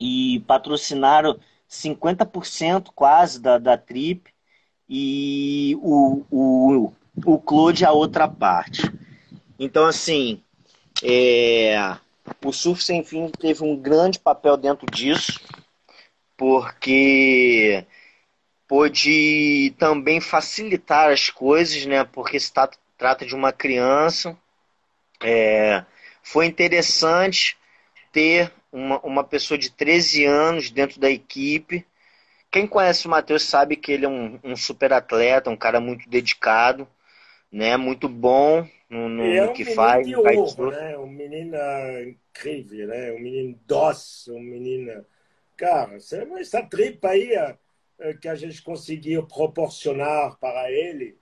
e patrocinaram 50% quase da, da trip e o, o, o Claude a outra parte. Então, assim, é, o Surf Sem Fim teve um grande papel dentro disso, porque pôde também facilitar as coisas, né? Porque se trata de uma criança. É, foi interessante ter uma, uma pessoa de 13 anos dentro da equipe. Quem conhece o Matheus sabe que ele é um, um super atleta, um cara muito dedicado, né? Muito bom no, no, é um que faz. De ouro, né? Um menino incrível, né? Um menino doce, um menino. Cara, essa tripa aí que a gente conseguiu proporcionar para ele,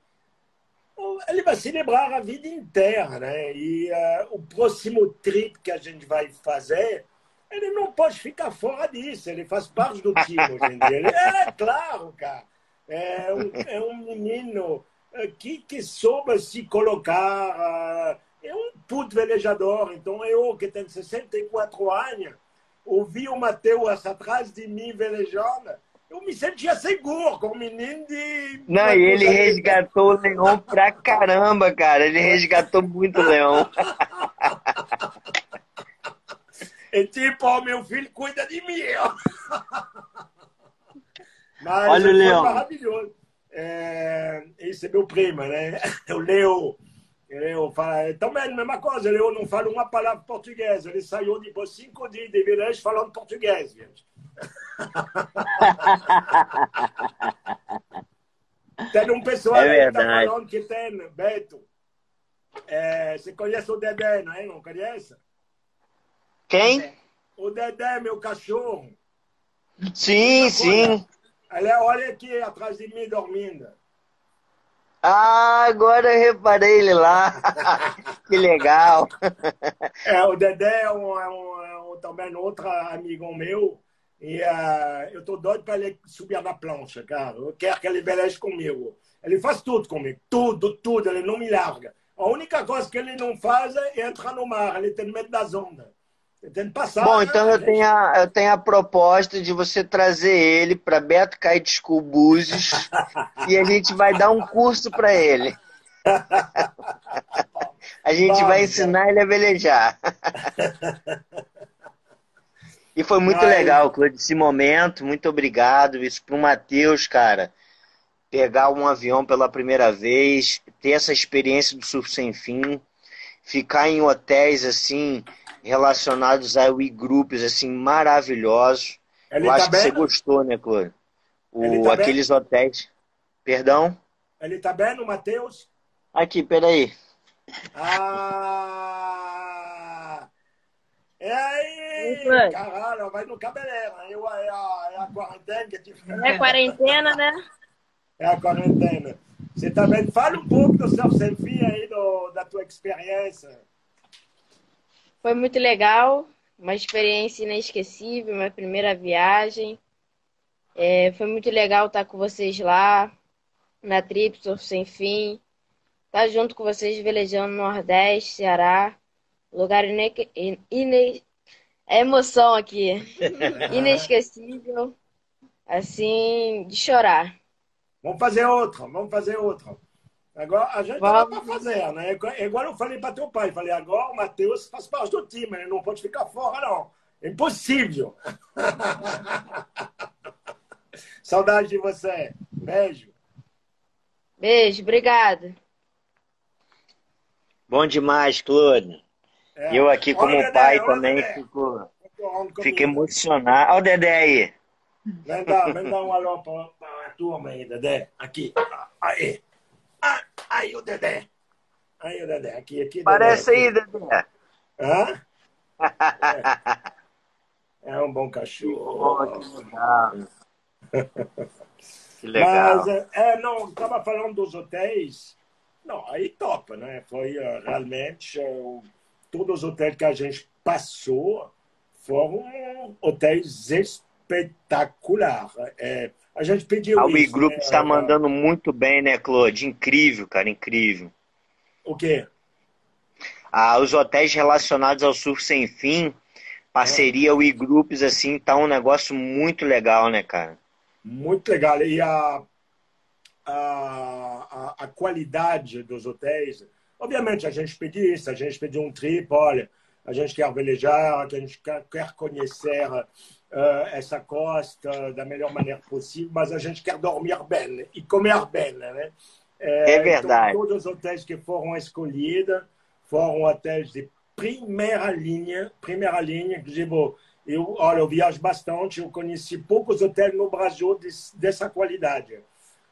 ele vai celebrar a vida inteira, né? E uh, o próximo trip que a gente vai fazer, ele não pode ficar fora disso, ele faz parte do time hoje em dia. Ele, é claro, cara. É um, é um menino eh, que, que soube se colocar, é um puto velejador. Então, eu, que tenho 64 anos, ouvi o Matheus atrás de mim velejando, eu me sentia seguro com o menino de. Não, e ele resgatou o leão pra caramba, cara. Ele resgatou muito o leão. É tipo, ó, meu filho cuida de mim. Ó. Mas Olha o leão. maravilhoso. É, esse é meu primo, né? O Leo. Leo fala, também a mesma coisa, Leo não fala uma palavra portuguesa. Ele saiu depois cinco dias de viagem falando português, gente. Tem um pessoal É verdade. falando que tem, Beto. É, você conhece o Dedé, não é? Não conhece? Quem? O Dedé, meu cachorro. Sim, sim. Ele olha aqui atrás de mim dormindo. Ah, agora eu reparei ele lá. que legal. É, o Dedé é, um, é, um, é um, também outro amigo meu. E uh, eu tô doido para ele subir na plancha, cara. Eu quero que ele veleje comigo. Ele faz tudo comigo. Tudo, tudo. Ele não me larga. A única coisa que ele não faz é entrar no mar. Ele tem medo das ondas. Ele tem que passar. Bom, então eu né, tenho a, eu tenho a proposta de você trazer ele para Beto Kite School Búzios e a gente vai dar um curso para ele. A gente Vamos, vai ensinar ele a velejar. E foi muito Mas- legal, Claude, esse momento. Muito obrigado. Isso para o Matheus, cara. Pegar um avião pela primeira vez, ter essa experiência do surf sem fim, ficar em hotéis assim relacionados a we groups assim maravilhosos. Ele Eu tá acho que você bem? gostou, né, Claude? O, tá bem? aqueles hotéis. Perdão? Ele tá bem, o Matheus? Aqui, peraí. Ah! É aí! Caralho, vai no cabeleireiro. Aí eu- É a, é a quarentena que te É quarentena, né? É a quarentena. Você também fala um pouco do seu selfie aí, do, da tua experiência. Foi muito legal, uma experiência inesquecível, minha primeira viagem. É, foi muito legal estar com vocês lá, na Trip Surf Sem Fim. Estar junto com vocês velejando no Nordeste, Ceará. Lugar ine... ine... É emoção aqui. Inesquecível. Assim, de chorar. Vamos fazer outra, vamos fazer outra. Agora, a gente Vamos. vai para fazer, né? Igual eu falei para teu pai, falei, agora o Matheus faz parte do time, ele não pode ficar fora, não. É impossível. Saudade de você. Beijo. Beijo, obrigada. Bom demais, Claude. É. Eu aqui como Olha, pai Dedé, também Dedé. fico, fico emocionado. Olha o Dedé aí. Vem dar, vem dar um alô para a turma aí, Dedé. Aqui. Aí. Ah, Aí o Dedé. Aí o Dedé. Aqui, aqui. Dedé, Parece aí, Dedé. Hã? É, é um bom cachorro. Que legal. Que legal. Mas, é, é, não, estava falando dos hotéis. Não, aí topa, né? Foi realmente todos os hotéis que a gente passou foram hotéis espetaculares. É, a gente pediu A We isso, Group né? está mandando muito bem, né, Claude? Incrível, cara, incrível. O quê? Ah, os hotéis relacionados ao surf sem fim parceria é. e-groups, assim, tá um negócio muito legal, né, cara? Muito legal. E a, a, a, qualidade dos hotéis. Obviamente, a gente pediu isso, a gente pediu um trip, olha, a gente quer velejar, a gente quer, conhecer uh, essa costa da melhor maneira possível, mas a gente quer dormir bem e comer bem, né? É, é verdade. Então, todos os hotéis que foram escolhidos foram hotéis de primeira linha, primeira linha, inclusive eu, olha, eu viajo bastante, eu conheci poucos hotéis no Brasil dessa qualidade.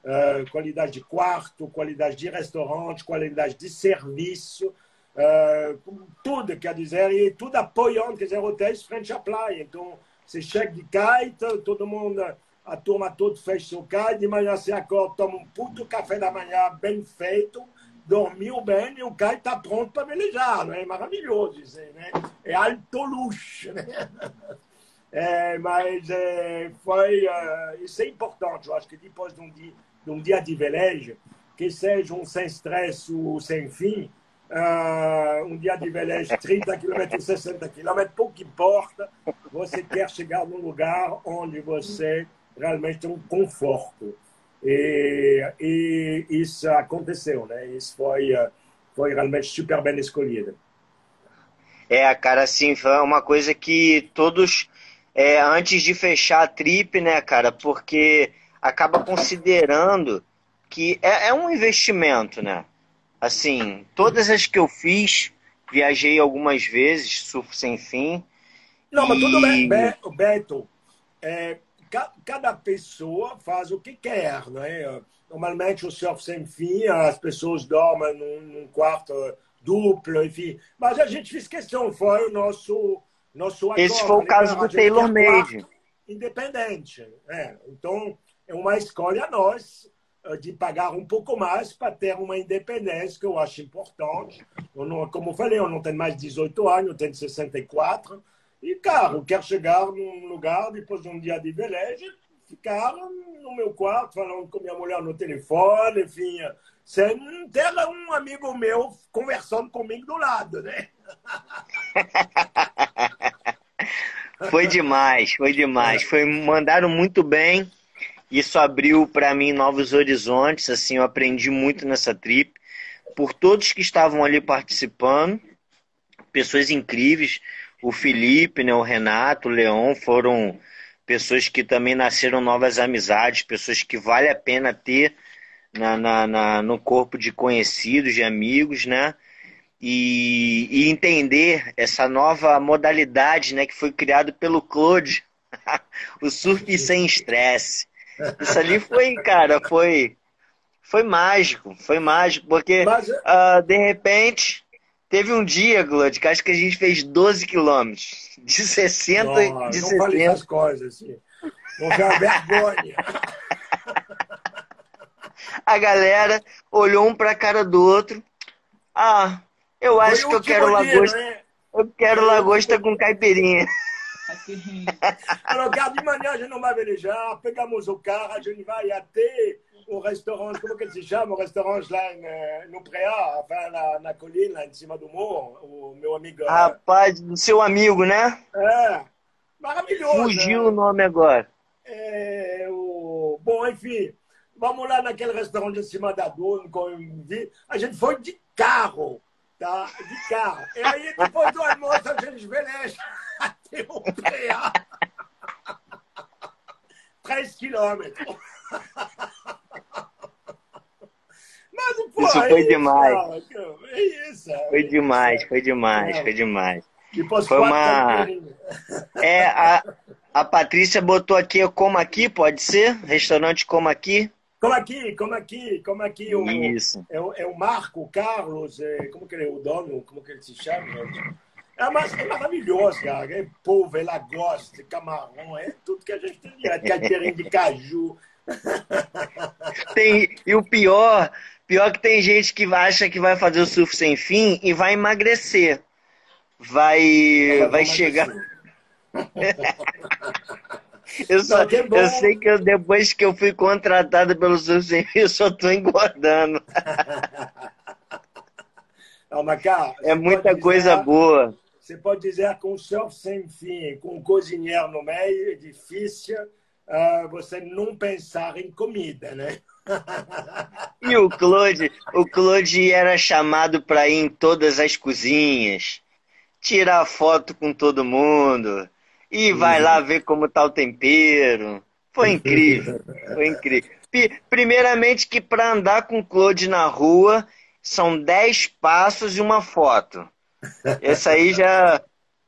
Uh, qualidade de quarto, qualidade de restaurante, qualidade de serviço, uh, tudo, quer dizer, e tudo apoiando, quer dizer, hotéis frente à praia. Então, você chega de kite, todo mundo, a turma toda fecha seu kite, de manhã você acorda, toma um puto café da manhã bem feito, dormiu bem e o kite está pronto para velejar, né? é maravilhoso isso né? É alto luxo, né? É, mas é, foi, uh, isso é importante, eu acho que depois de um dia um dia de velejo, que seja um sem estresse ou sem fim, uh, um dia de velejo 30 km, 60 km, pouco importa, você quer chegar num lugar onde você realmente tem um conforto. E, e isso aconteceu, né? Isso foi, uh, foi realmente super bem escolhido. É, cara, assim, foi uma coisa que todos, é, antes de fechar a trip, né, cara, porque acaba considerando que é, é um investimento, né? Assim, todas as que eu fiz, viajei algumas vezes, surf sem fim. Não, e... mas tudo bem, Beto. É, cada pessoa faz o que quer, né? Normalmente o surf sem fim, as pessoas dormem num, num quarto duplo, enfim. Mas a gente fez questão, foi o nosso nosso Esse foi o caso do Taylor Made. Independente. É. Então, é uma escolha nós eh, de pagar um pouco mais para ter uma independência que eu acho importante. Eu não, como eu falei, eu não tenho mais 18 anos, eu tenho 64. E, cara, eu quero chegar num lugar, depois de um dia de velejo, ficar no meu quarto, falando com minha mulher no telefone, enfim, sem ter um amigo meu conversando comigo do lado, né? Foi demais, foi demais. Foi, mandaram muito bem. Isso abriu para mim novos horizontes, assim, eu aprendi muito nessa trip. Por todos que estavam ali participando, pessoas incríveis, o Felipe, né, o Renato, o Leon, foram pessoas que também nasceram novas amizades, pessoas que vale a pena ter na, na, na no corpo de conhecidos, de amigos, né? E, e, entender essa nova modalidade, né, que foi criado pelo Claude, o surf sem estresse. Isso ali foi, cara, foi foi mágico, foi mágico, porque Mas... uh, de repente teve um dia, Glod, que acho que a gente fez 12 quilômetros, de 60 não, de não 60. essas coisas assim. Vou ver vergonha. A galera olhou um pra cara do outro. Ah, eu acho que eu quero lagosta. Né? Eu quero lagosta com caipirinha. Regarde, de manhã a gente não vai velejar, pegamos o carro, a gente vai até o restaurante, como que ele se chama? O restaurante lá no Preá, enfin, na, na colina, lá em cima do morro, o meu amigo. Rapaz, do seu amigo, né? É, maravilhoso. Fugiu né? o nome agora. É, o... Bom, enfim, vamos lá naquele restaurante em cima da Duna, a gente foi de carro, tá? De carro. E aí, depois do almoço, a gente veleja até o Preá. 13 quilômetros. Mas, pô, isso foi é demais. Isso, é isso, foi demais, foi demais, é. foi demais. Depois foi uma. É, a, a Patrícia botou aqui, como aqui, pode ser? Restaurante como aqui? Como aqui, como aqui, como aqui. O, Isso. É, o, é o Marco, o Carlos, é, como que ele é o dono, como que ele se chama? É, mas é maravilhoso, cara. É polvo, é lagosta, camarão, é tudo que a gente tem direto. Caipirinha de caju. Tem, e o pior, pior que tem gente que acha que vai fazer o surf sem fim e vai emagrecer. Vai, vai, vai chegar. eu, só, eu sei que eu, depois que eu fui contratado pelo sem fim, eu só tô engordando. Não, mas, cara, é muita coisa boa. você pode dizer com surf sem fim, com um cozinheiro no meio, é difícil uh, você não pensar em comida, né? E o Claude, o Claude era chamado para ir em todas as cozinhas, tirar foto com todo mundo, e vai lá ver como tá o tempero. Foi incrível, foi incrível. Primeiramente que para andar com o Claude na rua são 10 passos e uma foto. Esse aí já.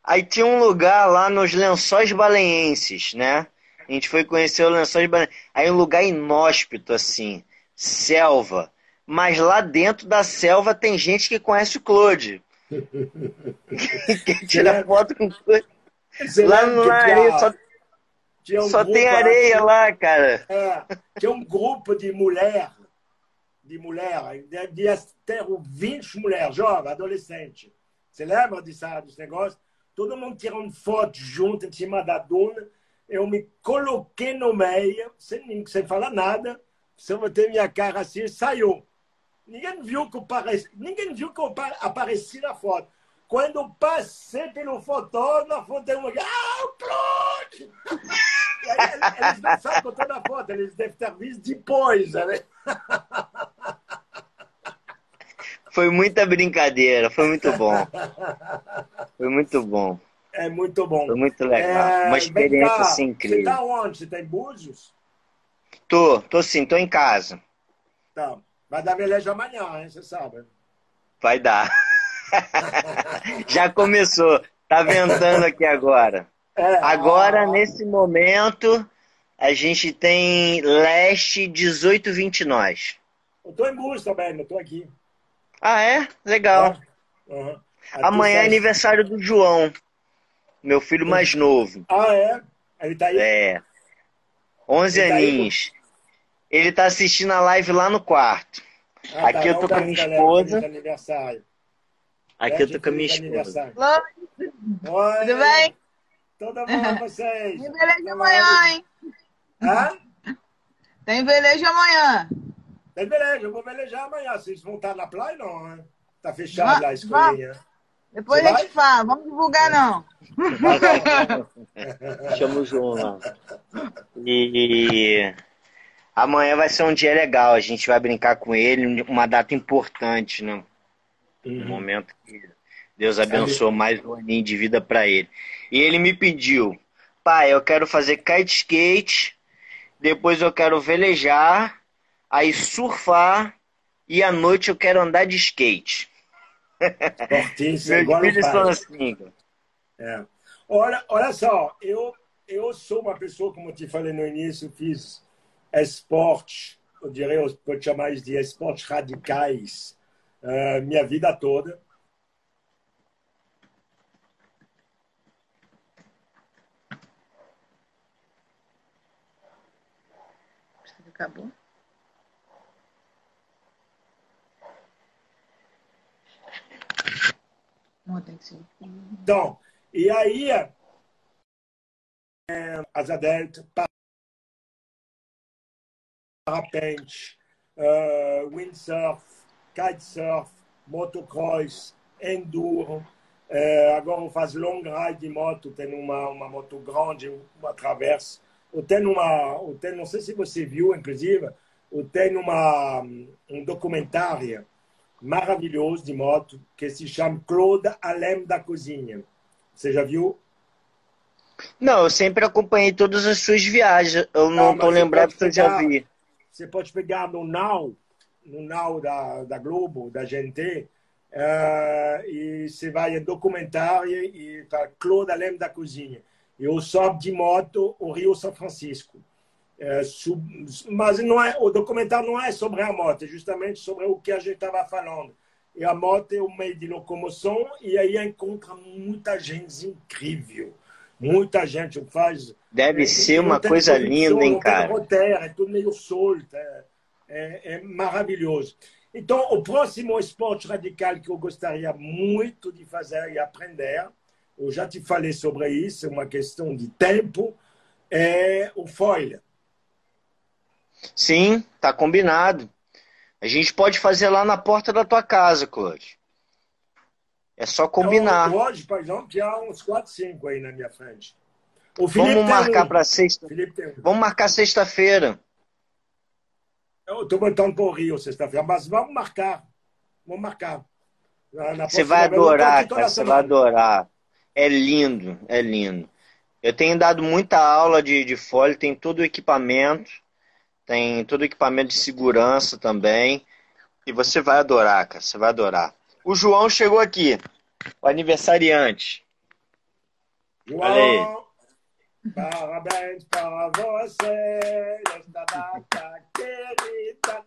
Aí tinha um lugar lá nos Lençóis Balenenses, né? A gente foi conhecer os Lençóis Balenenses. Aí um lugar inóspito, assim, selva. Mas lá dentro da selva tem gente que conhece o Claude. Quer tirar foto com o Claude. Lá no areia só, um só tem areia assim, lá, cara. É, tinha um grupo de mulher, de mulher, de ter 20 mulheres, jovens, adolescentes você lembra desse, desse negócio? Todo mundo tirando foto junto em cima da duna. Eu me coloquei no meio, sem, sem falar nada. Só botei minha cara assim e saiu. Ninguém viu que eu apareci, ninguém viu que eu apareci na foto. Quando passei pelo fotógrafo, tem um ah, o Claude! eles não sabem toda a foto, eles devem ter visto depois, né? Foi muita brincadeira, foi muito bom. Foi muito bom. É muito bom. Foi muito legal. É, Uma experiência assim, incrível. Você tá onde? Você tá em Búzios? Tô, tô sim, tô em casa. Tá. Vai dar velejo amanhã, hein? Você sabe. Vai dar. Já começou. Tá ventando aqui agora. É, agora, nesse momento, a gente tem leste 18, 20 nós. Eu tô em Búzios também, eu tô aqui. Ah, é? Legal. Uhum. Amanhã é aniversário do João, meu filho mais novo. Ah, é? Ele tá aí? É. 11 Ele aninhos. Tá Ele tá assistindo a live lá no quarto. Ah, Aqui tá, eu tô com a minha esposa. Aqui eu tô com a minha esposa. Oi. Tudo bem? Tudo bom vocês? Tem velejo amanhã, hein? Hã? Tem velejo amanhã. Tem velejo, eu vou velejar amanhã. Vocês vão estar na praia não, né? Tá fechado a escolinha. Depois Você a gente vai? fala, vamos divulgar não. Chama o João lá. E amanhã vai ser um dia legal, a gente vai brincar com ele, uma data importante, né? Uhum. Um momento que Deus abençoou mais um aninho de vida para ele. E ele me pediu, pai, eu quero fazer kite skate, depois eu quero velejar aí surfar e à noite eu quero andar de skate. Fortíssimo, Meus filhos são assim. É. Olha, olha só, eu, eu sou uma pessoa, como eu te falei no início, fiz esporte, eu diria, eu pode chamar isso de esportes radicais, uh, minha vida toda. Acabou? Então, e aí, é, asa delta, parapente, uh, windsurf, kitesurf, motocross, enduro. Uh, agora faço long ride de moto, tenho uma, uma moto grande, uma traversa. Eu tenho uma, eu tenho, não sei se você viu, inclusive, eu tenho uma, um documentário maravilhoso de moto que se chama Claude Alem da Cozinha. Você já viu? Não, eu sempre acompanhei todas as suas viagens. Eu não estou lembrado se eu já vi. Você pode pegar no Now, no Now da, da Globo, da GNT, uh, e você vai em documentário e tá Claude Alem da Cozinha. Eu sobe de moto o Rio São Francisco. É, sub, mas não é, o documentário não é sobre a moto, é justamente sobre o que a gente estava falando. E a moto é um meio de locomoção e aí encontra muita gente incrível. Muita gente faz. Deve é, ser uma coisa linda, hein, cara? Roteiro, é tudo meio solto, é, é, é maravilhoso. Então, o próximo esporte radical que eu gostaria muito de fazer e aprender, eu já te falei sobre isso, é uma questão de tempo, é o foil. Sim, tá combinado. A gente pode fazer lá na porta da tua casa, Claude. É só combinar. Eu, hoje, por exemplo, tinha uns 4, 5 aí na minha frente. Vamos marcar um. para sexta. Vamos marcar sexta-feira. Eu estou botando para o Rio sexta-feira, mas vamos marcar. Vamos marcar. você vai adorar, cara, você vai adorar. É lindo, é lindo. Eu tenho dado muita aula de, de folha, tem todo o equipamento, tem todo o equipamento de segurança também. E você vai adorar, cara, você vai adorar. O João chegou aqui, o aniversariante. João. Parabéns para você, nesta data querida.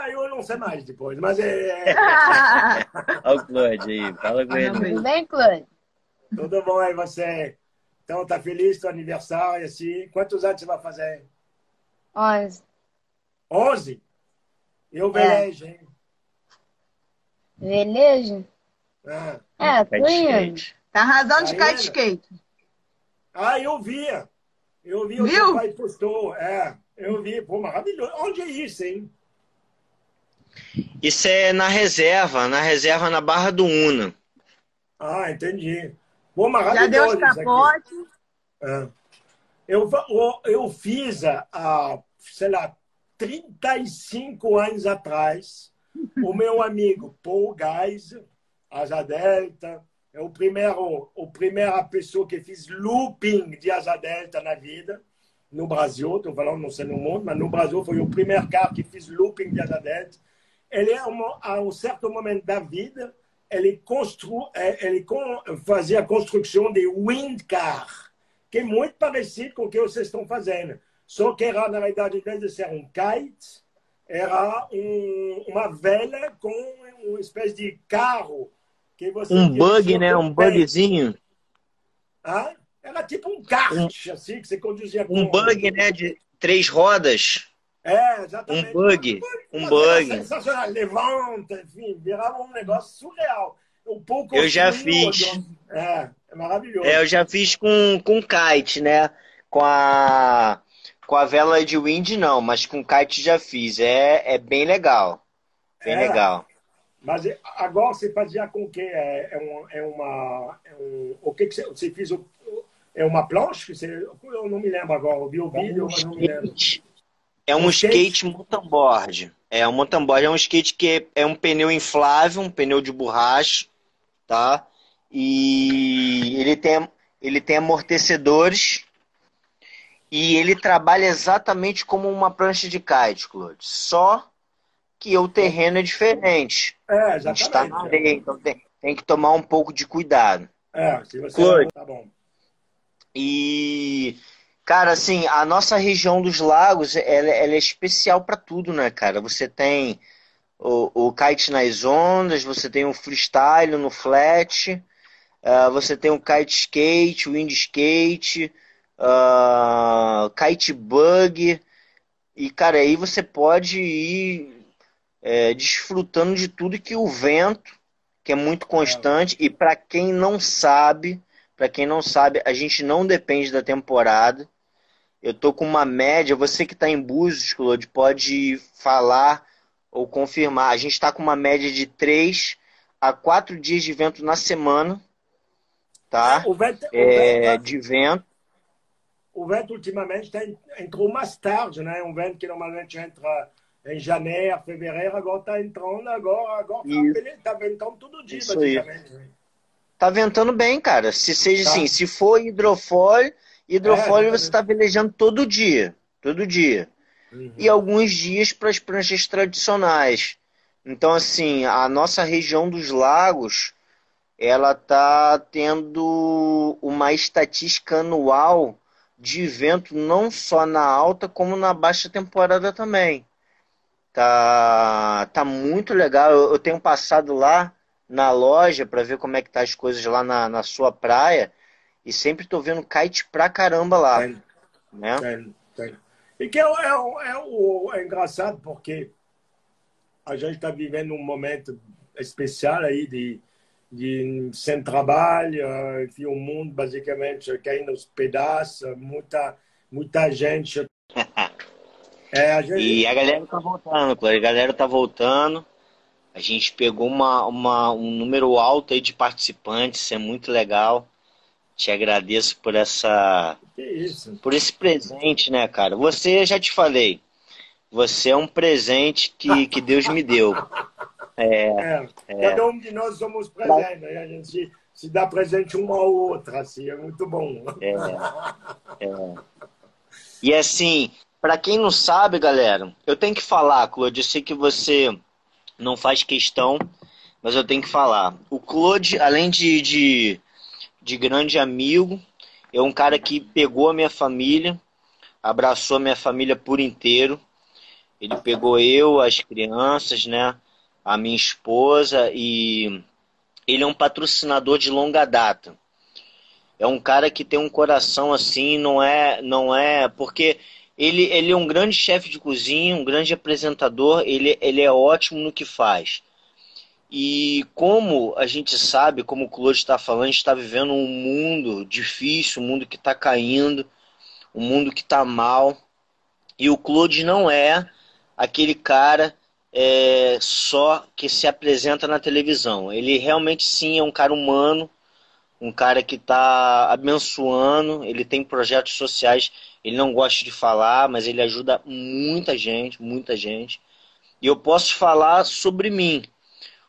Aí eu não sei mais depois, mas é. Olha o Claude aí, fala com ele. Tudo bem, Claude? Tudo bom aí você? Então, tá feliz do aniversário assim? Quantos anos você vai fazer? Onze. Onze? E o velejo, hein? Velejo? Ah. É, tô indo. Tá razão de kite skate. Ah, eu via. Eu vi o seu pai postou. É, eu vi. Pô, maravilhoso. Onde é isso, hein? Isso é na reserva, na reserva na Barra do Una. Ah, entendi. Pô, maravilhoso. Já deu os capotes. É. Eu, eu fiz há, sei lá, 35 anos atrás, o meu amigo Paul Geiser, Asa Delta, é o primeiro, o primeira pessoa que fez looping de asa delta na vida, no Brasil, estou falando não sei no mundo, mas no Brasil foi o primeiro cara que fez looping de asa delta. Ele, a um certo momento da vida, ele, constru, é, ele fazia a construção de wind car, que é muito parecido com o que vocês estão fazendo. Só que era, na realidade, em vez de ser um kite, era um, uma vela com uma espécie de carro um bug, né? Um bugzinho. Ah, era tipo um kart, um, assim, que você conduzia com... Um bug, né? De três rodas. É, exatamente. Um bug. Um bug. Sensacional. Levanta, enfim, virava um negócio surreal. Um pouco eu já fiz. É, é maravilhoso. É, eu já fiz com, com kite, né? Com a, com a vela de wind, não, mas com kite já fiz. É, é bem legal. Bem é. legal. Mas agora você fazia com o quê? É, é, um, é uma. É um, o que, que você, você fez? O, é uma planche? Você, eu não me lembro agora. Eu vi o vídeo, mas não me lembro. É um, um skate, skate mountain board. É um mountain board. É um skate que é um pneu inflável, um pneu de borracha, tá? E ele tem, ele tem amortecedores e ele trabalha exatamente como uma prancha de kite, Claude. Só que o terreno é diferente. É, exatamente. A gente está na areia, então tem, tem, que tomar um pouco de cuidado. É, se você Claude, tá bom. E, cara, assim, a nossa região dos lagos, ela, ela é especial para tudo, né, cara? Você tem o, o kite nas ondas, você tem o freestyle no flat, uh, você tem o kite skate, o wind skate, uh, kite bug, e, cara, aí você pode ir é, desfrutando de tudo que o vento, que é muito constante, e para quem não sabe, para quem não sabe, a gente não depende da temporada. Eu tô com uma média, você que está em Búzios, Claude, pode falar ou confirmar. A gente está com uma média de 3 a 4 dias de vento na semana, tá? O vento, é, o vento, de vento. O vento ultimamente tá, entrou mais tarde, né? Um vento que normalmente entra em janeiro, fevereiro, agora está entrando, agora, agora está ventando todo dia, Isso praticamente. Aí. Tá ventando bem, cara. Se seja tá. assim, se for hidrofólio, hidrofólio é, você está velejando todo dia. Todo dia. Uhum. E alguns dias para as pranchas tradicionais. Então, assim, a nossa região dos lagos, ela tá tendo uma estatística anual de vento não só na alta como na baixa temporada também. Tá, tá muito legal. Eu, eu tenho passado lá na loja para ver como é que tá as coisas lá na, na sua praia e sempre tô vendo kite pra caramba lá. Tem, né? tem, tem. E que é, é, é, é engraçado porque a gente está vivendo um momento especial aí de, de sem trabalho, enfim, o mundo basicamente caindo aos pedaços, muita, muita gente É, gente... E a galera tá voltando, a galera tá voltando. A gente pegou uma, uma, um número alto aí de participantes, isso é muito legal. Te agradeço por essa. Por esse presente, né, cara? Você, já te falei, você é um presente que, que Deus me deu. É, é, é. Cada um de nós somos presentes, né? a gente se dá presente uma ao outra, assim, é muito bom. É, é. E assim, para quem não sabe, galera, eu tenho que falar, Claude, eu sei que você não faz questão, mas eu tenho que falar. O Claude, além de, de, de grande amigo, é um cara que pegou a minha família, abraçou a minha família por inteiro. Ele pegou eu, as crianças, né? A minha esposa e ele é um patrocinador de longa data. É um cara que tem um coração assim, não é, não é, porque ele, ele é um grande chefe de cozinha, um grande apresentador, ele, ele é ótimo no que faz. E como a gente sabe, como o Claude está falando, a gente está vivendo um mundo difícil, um mundo que está caindo, um mundo que está mal. E o Claude não é aquele cara é, só que se apresenta na televisão. Ele realmente sim é um cara humano, um cara que está abençoando, ele tem projetos sociais ele não gosta de falar, mas ele ajuda muita gente, muita gente. E eu posso falar sobre mim.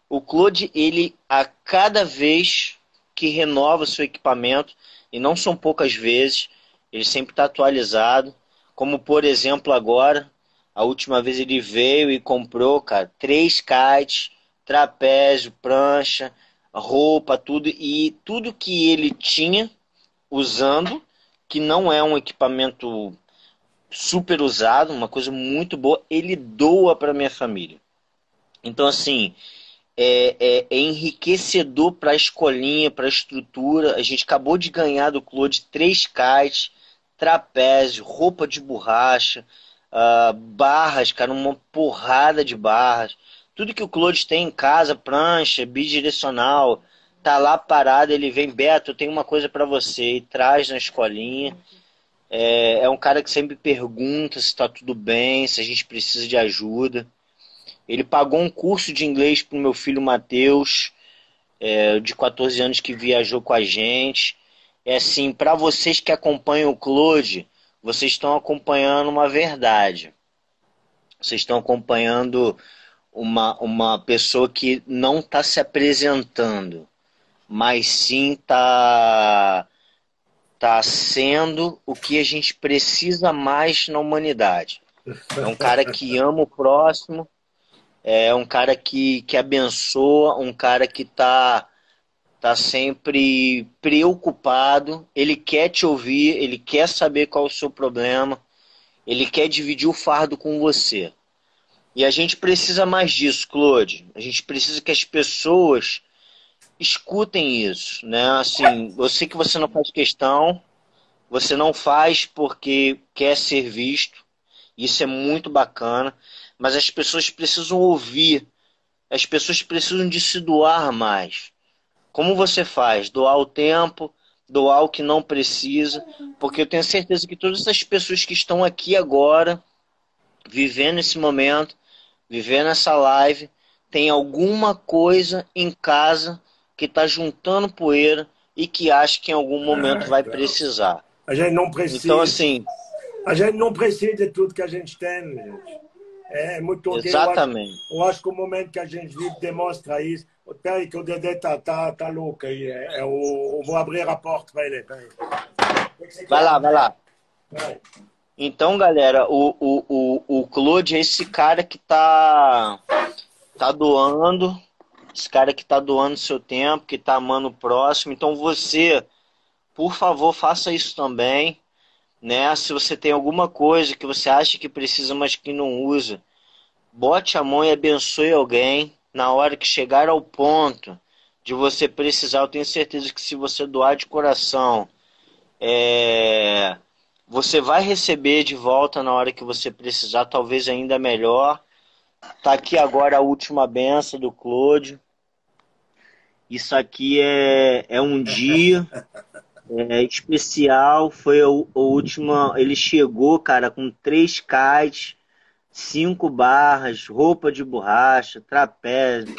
O Claude, ele a cada vez que renova seu equipamento, e não são poucas vezes, ele sempre está atualizado. Como por exemplo agora, a última vez ele veio e comprou, cara, três kites, trapézio, prancha, roupa, tudo e tudo que ele tinha usando que não é um equipamento super usado, uma coisa muito boa, ele doa para minha família. Então, assim, é, é, é enriquecedor para a escolinha, para a estrutura. A gente acabou de ganhar do Claude três kites, trapézio, roupa de borracha, uh, barras, cara, uma porrada de barras. Tudo que o Claude tem em casa, prancha, bidirecional, tá lá parado, ele vem, Beto, eu tenho uma coisa para você, e traz na escolinha. É, é um cara que sempre pergunta se está tudo bem, se a gente precisa de ajuda. Ele pagou um curso de inglês para o meu filho Matheus, é, de 14 anos, que viajou com a gente. É assim, para vocês que acompanham o Claude, vocês estão acompanhando uma verdade. Vocês estão acompanhando uma, uma pessoa que não está se apresentando mas sim tá tá sendo o que a gente precisa mais na humanidade. É um cara que ama o próximo, é um cara que, que abençoa, um cara que tá tá sempre preocupado, ele quer te ouvir, ele quer saber qual é o seu problema, ele quer dividir o fardo com você. E a gente precisa mais disso, Claude. A gente precisa que as pessoas escutem isso, né? Assim, eu sei que você não faz questão, você não faz porque quer ser visto, isso é muito bacana, mas as pessoas precisam ouvir, as pessoas precisam de se doar mais. Como você faz? Doar o tempo, doar o que não precisa, porque eu tenho certeza que todas essas pessoas que estão aqui agora, vivendo esse momento, vivendo essa live, tem alguma coisa em casa que está juntando poeira e que acha que em algum momento vai precisar. A gente não precisa. Então, assim. A gente não precisa de tudo que a gente tem. Gente. É muito Exatamente. Eu acho, eu acho, que o momento que a gente vive demonstra isso. Peraí, que o Dedé tá, tá, tá louco aí. Eu, é, é eu vou abrir a porta para ele. Peraí. Vai lá, vai lá. Então, galera, o, o, o, o Claude é esse cara que tá, tá doando esse cara que está doando seu tempo, que está amando o próximo. Então você, por favor, faça isso também. Né? Se você tem alguma coisa que você acha que precisa, mas que não usa, bote a mão e abençoe alguém na hora que chegar ao ponto de você precisar. Eu tenho certeza que se você doar de coração, é... você vai receber de volta na hora que você precisar, talvez ainda melhor. Tá aqui agora a última benção do Clódio. Isso aqui é, é um dia é, especial. Foi o, o último. Ele chegou, cara, com três kites, cinco barras, roupa de borracha, trapézio.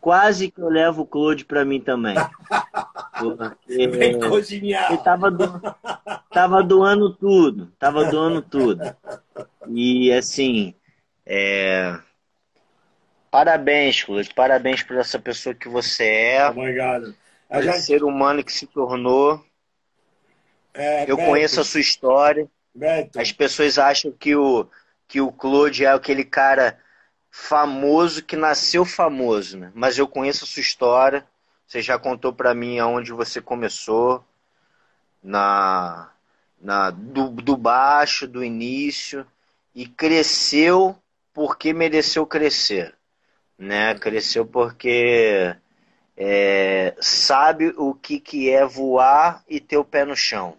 Quase que eu levo o Claude para mim também. Porque cozinhar. Ele tava, do... tava doando tudo, tava doando tudo. E assim, é... parabéns, Claude, parabéns por essa pessoa que você é. Obrigado. A gente... ser humano que se tornou. É, eu Beto. conheço a sua história. Beto. As pessoas acham que o, que o Claude é aquele cara famoso que nasceu famoso, né? Mas eu conheço a sua história. Você já contou para mim aonde você começou, na, na do, do baixo, do início, e cresceu porque mereceu crescer, né? Cresceu porque é, sabe o que, que é voar e ter o pé no chão.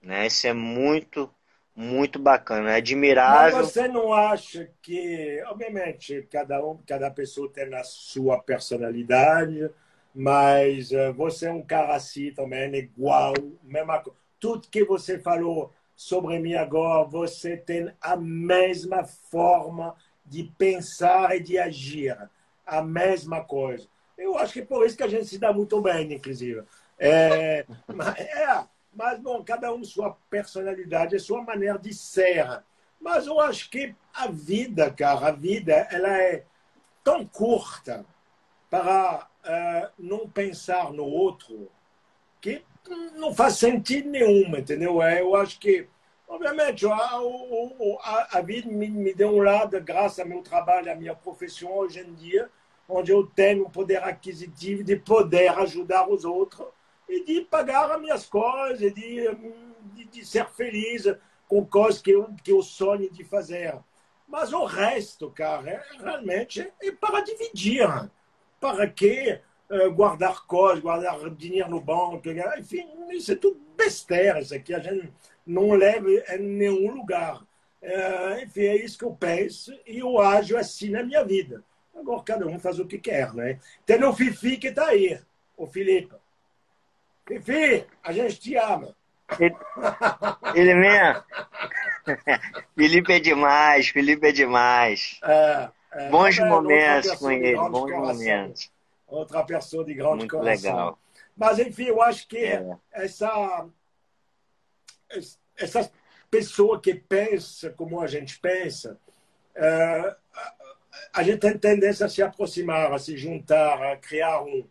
Né? Isso é muito, muito bacana, é admirável. Mas você não acha que, obviamente, cada um, cada pessoa tem a sua personalidade, mas uh, você é um cara assim também, igual, mesma coisa. Tudo que você falou sobre mim agora, você tem a mesma forma de pensar e de agir, a mesma coisa. Eu acho que é por isso que a gente se dá muito bem, inclusive. É, mas, é, mas, bom, cada um sua personalidade, sua maneira de ser. Mas eu acho que a vida, cara, a vida, ela é tão curta para uh, não pensar no outro que não faz sentido nenhum, entendeu? É, eu acho que, obviamente, a, a, a vida me, me deu um lado, graças ao meu trabalho, à minha profissão hoje em dia, onde eu tenho um poder aquisitivo de poder ajudar os outros e de pagar as minhas coisas, de, de, de ser feliz com coisas que eu, que eu sonho de fazer. Mas o resto, cara, é, realmente é para dividir. Para que é, guardar coisas, guardar dinheiro no banco? Enfim, isso é tudo besteira. Isso aqui a gente não leva em nenhum lugar. É, enfim, é isso que eu penso e eu ajo assim na minha vida. Agora cada um faz o que quer, né? Tem o Fifi que está aí, o Felipe. Fifi, a gente te ama. Ele, ele mesmo? Felipe é demais, Felipe é demais. É, é, bons é, momentos com ele, bons momentos. Outra pessoa de grande Muito coração. legal. Mas, enfim, eu acho que é. essa, essa pessoa que pensa como a gente pensa, é, a gente tem tendência a se aproximar, a se juntar, a criar um,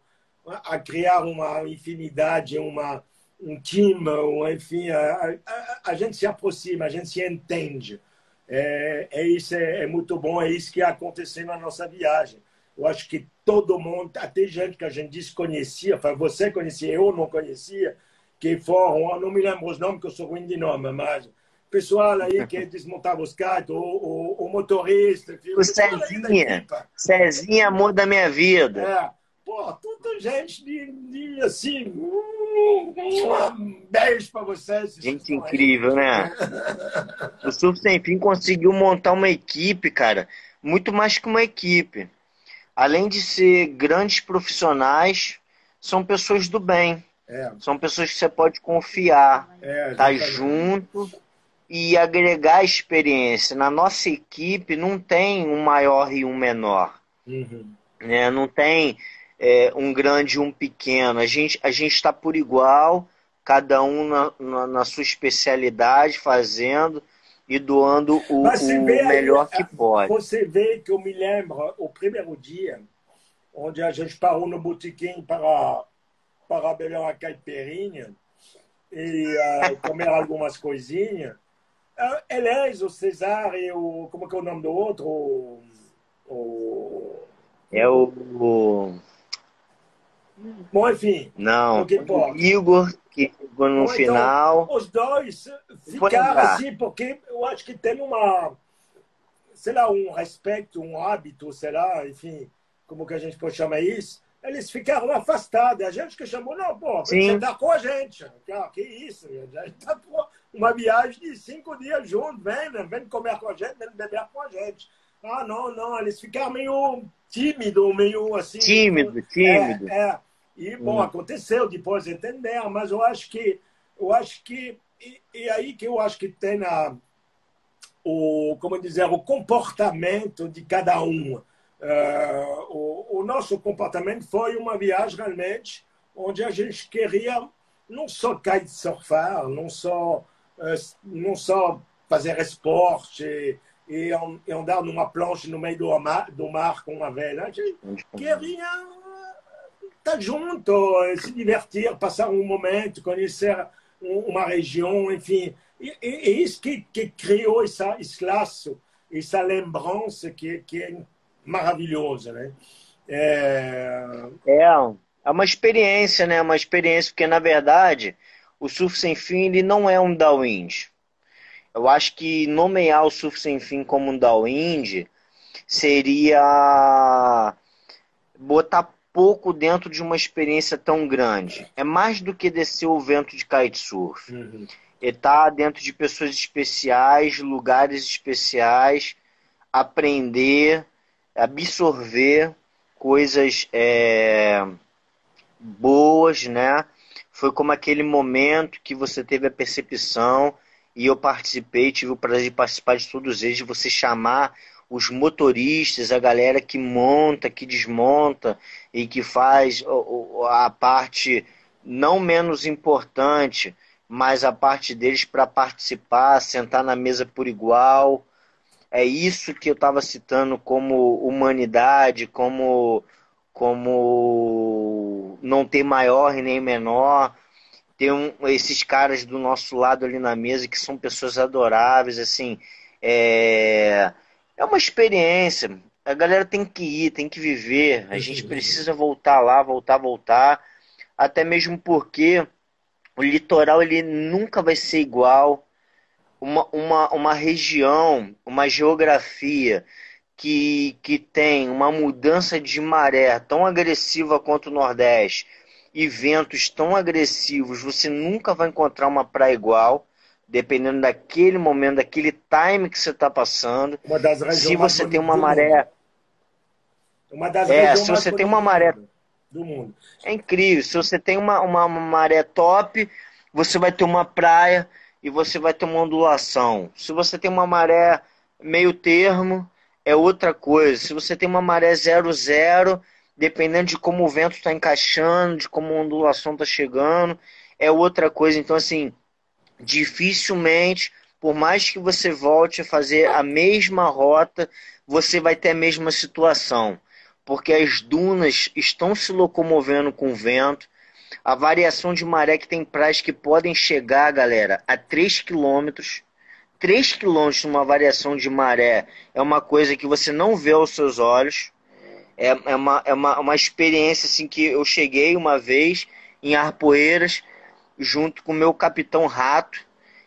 a criar uma infinidade, uma um time, ou, enfim, a, a, a, gente se aproxima, a gente se entende. É, é isso, é, é, muito bom, é isso que aconteceu na nossa viagem. Eu acho que todo mundo, até gente que a gente desconhecia, você conhecia, eu não conhecia, que foram, não me lembro os nomes, que eu sou ruim de nome, mas pessoal aí que desmontava os carros, o, o, o motorista. O Cezinha. Cezinha muda a minha vida. É. Pô, tudo gente de, de assim. Um beijo para vocês. Gente incrível, né? o Surf Sem Fim conseguiu montar uma equipe, cara, muito mais que uma equipe. Além de ser grandes profissionais, são pessoas do bem. É. São pessoas que você pode confiar. É, tá junto e agregar experiência. Na nossa equipe não tem um maior e um menor. Uhum. Né? Não tem é, um grande e um pequeno. A gente a está por igual, cada um na, na, na, sua especialidade, fazendo e doando o, o melhor aí, que pode. Você vê que eu me lembro o primeiro dia, onde a gente parou no botequim para, para beber uma caipirinha e uh, comer algumas coisinhas. Aliás, o Cesar e o. Como é que é o nome do outro? O. o é o. o... Bom, enfim. Não, o Igor, que chegou no Bom, final. Então, os dois ficaram assim, porque eu acho que tem uma. Sei lá, um respeito, um hábito, sei lá, enfim, como que a gente pode chamar isso? Eles ficaram afastados. A gente que chamou, não, pô, você tá com a gente. Ah, que isso, a gente tá uma viagem de cinco dias juntos, vem, né? vem comer com a gente, vem beber com a gente. Ah, não, não, eles ficaram meio tímido, meio assim. Tímido, tímido. É, é. E, bom, hum. aconteceu depois entender, mas eu acho que, eu acho que, e, e, aí que eu acho que tem a, o, como dizer, o comportamento de cada um. Uh, o, nosso comportamento foi uma viagem realmente onde a gente queria não só kitesurfar, não só, uh, não só fazer esporte e, andar numa plancha no meio do mar, do mar com uma vela. A gente queria estar junto, se divertir, passar um momento, conhecer uma região, enfim. E, e isso que, que criou essa, esse laço, essa lembrança que, que é maravilhosa, né? É... é, é uma experiência, né? Uma experiência, porque na verdade o surf sem fim ele não é um downwind. Eu acho que nomear o surf sem fim como um downwind seria botar pouco dentro de uma experiência tão grande. É mais do que descer o vento de kitesurf. Uhum. É estar dentro de pessoas especiais, lugares especiais, aprender, absorver coisas é, boas, né? Foi como aquele momento que você teve a percepção e eu participei, tive o prazer de participar de todos eles, de você chamar os motoristas, a galera que monta, que desmonta e que faz a parte não menos importante, mas a parte deles para participar, sentar na mesa por igual. É isso que eu estava citando como humanidade, como, como não ter maior nem menor. Ter um, esses caras do nosso lado ali na mesa que são pessoas adoráveis, assim. É, é uma experiência. A galera tem que ir, tem que viver. A gente precisa voltar lá, voltar, voltar. Até mesmo porque o litoral ele nunca vai ser igual. Uma, uma, uma região, uma geografia que, que tem uma mudança de maré tão agressiva quanto o Nordeste e ventos tão agressivos, você nunca vai encontrar uma praia igual dependendo daquele momento, daquele time que você está passando. se você tem uma maré. Uma das é, se você tem uma maré. Do mundo. É incrível. Se você tem uma, uma, uma maré top, você vai ter uma praia e você vai ter uma ondulação. Se você tem uma maré meio termo, é outra coisa. Se você tem uma maré zero zero, dependendo de como o vento está encaixando, de como a ondulação está chegando, é outra coisa. Então, assim, dificilmente, por mais que você volte a fazer a mesma rota, você vai ter a mesma situação, porque as dunas estão se locomovendo com o vento. A variação de maré que tem praias que podem chegar, galera, a 3 quilômetros. 3 quilômetros numa variação de maré é uma coisa que você não vê aos seus olhos. É, é, uma, é uma, uma experiência assim que eu cheguei uma vez em Arpoeiras junto com o meu Capitão Rato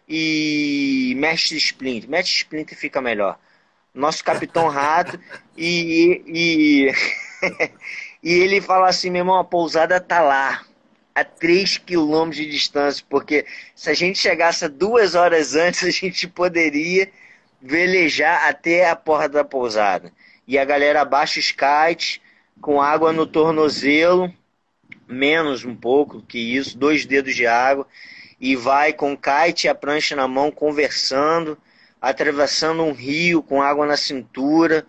e Mestre Splinter. Mestre Splinter fica melhor. Nosso Capitão Rato e, e, e ele fala assim, meu irmão, a pousada tá lá, a 3 quilômetros de distância, porque se a gente chegasse duas horas antes, a gente poderia velejar até a porta da pousada. E a galera baixa os kites com água no tornozelo, menos um pouco que isso, dois dedos de água, e vai com kite e a prancha na mão conversando, atravessando um rio com água na cintura,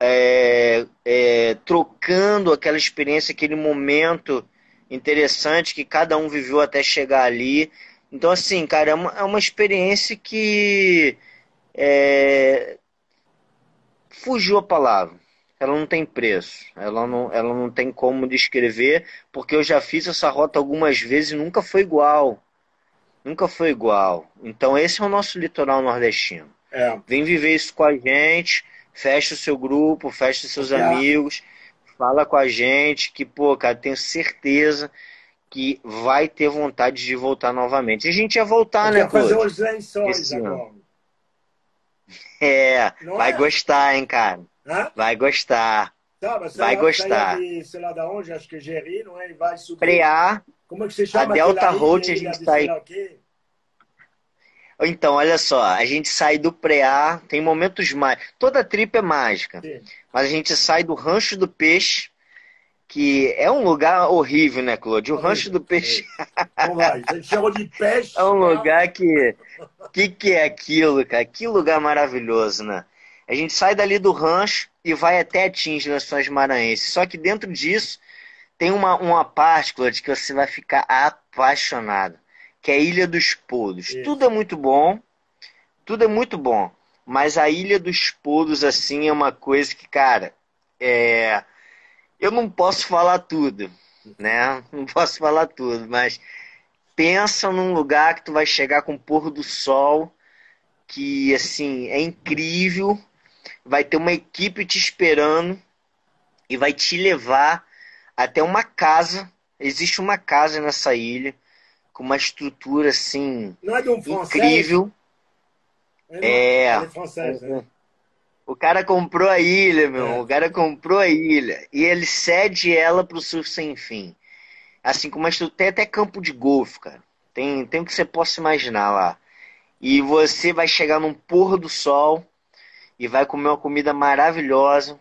é, é, trocando aquela experiência, aquele momento interessante que cada um viveu até chegar ali. Então, assim, cara, é uma, é uma experiência que é, fugiu a palavra ela não tem preço, ela não, ela não tem como descrever, porque eu já fiz essa rota algumas vezes e nunca foi igual. Nunca foi igual. Então esse é o nosso litoral nordestino. É. Vem viver isso com a gente, fecha o seu grupo, fecha os seus é. amigos, fala com a gente, que, pô, cara, tenho certeza que vai ter vontade de voltar novamente. E a gente ia voltar, eu né, pô? fazer os lençóis agora. É, não vai é? gostar, hein, cara. Hã? Vai gostar. Tá, vai gostar. De, sei lá da onde, acho que é Geri, não é? E vai subir. Preá. Como é que você chama? A Delta Road a gente está aí. Então, olha só, a gente sai do Preá, tem momentos mais. Toda trip é mágica. Sim. Mas a gente sai do Rancho do Peixe, que é um lugar horrível, né, Claude? O Rancho do Peixe. Vamos lá, você chamou de peixe. É um lugar que. O que, que é aquilo, cara? Que lugar maravilhoso, né? A gente sai dali do rancho e vai até Tins, Nações Maranhenses. Só que dentro disso tem uma, uma parte, Claude, que você vai ficar apaixonado, que é a Ilha dos Podos. Isso. Tudo é muito bom, tudo é muito bom, mas a Ilha dos Podos, assim, é uma coisa que, cara, é eu não posso falar tudo, né? Não posso falar tudo, mas pensa num lugar que tu vai chegar com o pôr do sol, que assim é incrível, vai ter uma equipe te esperando e vai te levar até uma casa. Existe uma casa nessa ilha com uma estrutura assim é de um incrível. É, é, é francês, né? O cara comprou a ilha, meu. É. O cara comprou a ilha. E ele cede ela pro surf sem fim. Assim como tem até campo de golfe, cara. Tem, tem o que você possa imaginar lá. E você vai chegar num pôr do sol e vai comer uma comida maravilhosa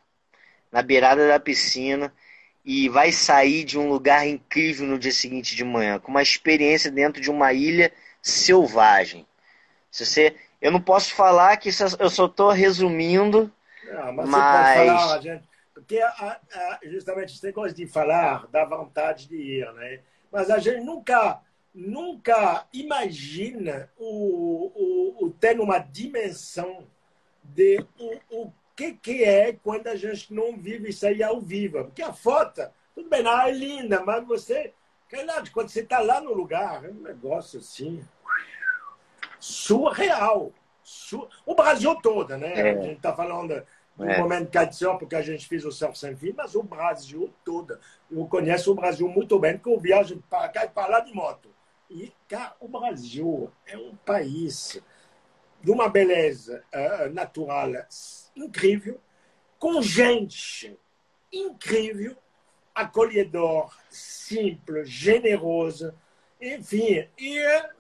na beirada da piscina e vai sair de um lugar incrível no dia seguinte de manhã, com uma experiência dentro de uma ilha selvagem. Se você eu não posso falar que eu só estou resumindo, não, mas, mas... Falar, gente, porque a, a, justamente esse negócio de falar dá vontade de ir, né? Mas a gente nunca, nunca imagina o, o, o ter uma dimensão de o, o que, que é quando a gente não vive isso aí ao vivo. Porque a foto, tudo bem, não, é linda, mas você, quando você está lá no lugar, é um negócio assim surreal. Sur... O Brasil todo, né? É. A gente está falando do é. momento de porque a gente fez o Surf Sem Fim, mas o Brasil todo. Eu conheço o Brasil muito bem, porque eu viajo para cá e para lá de moto. E, cara, o Brasil é um país de uma beleza uh, natural incrível, com gente incrível, acolhedor, simples, generoso, enfim. E,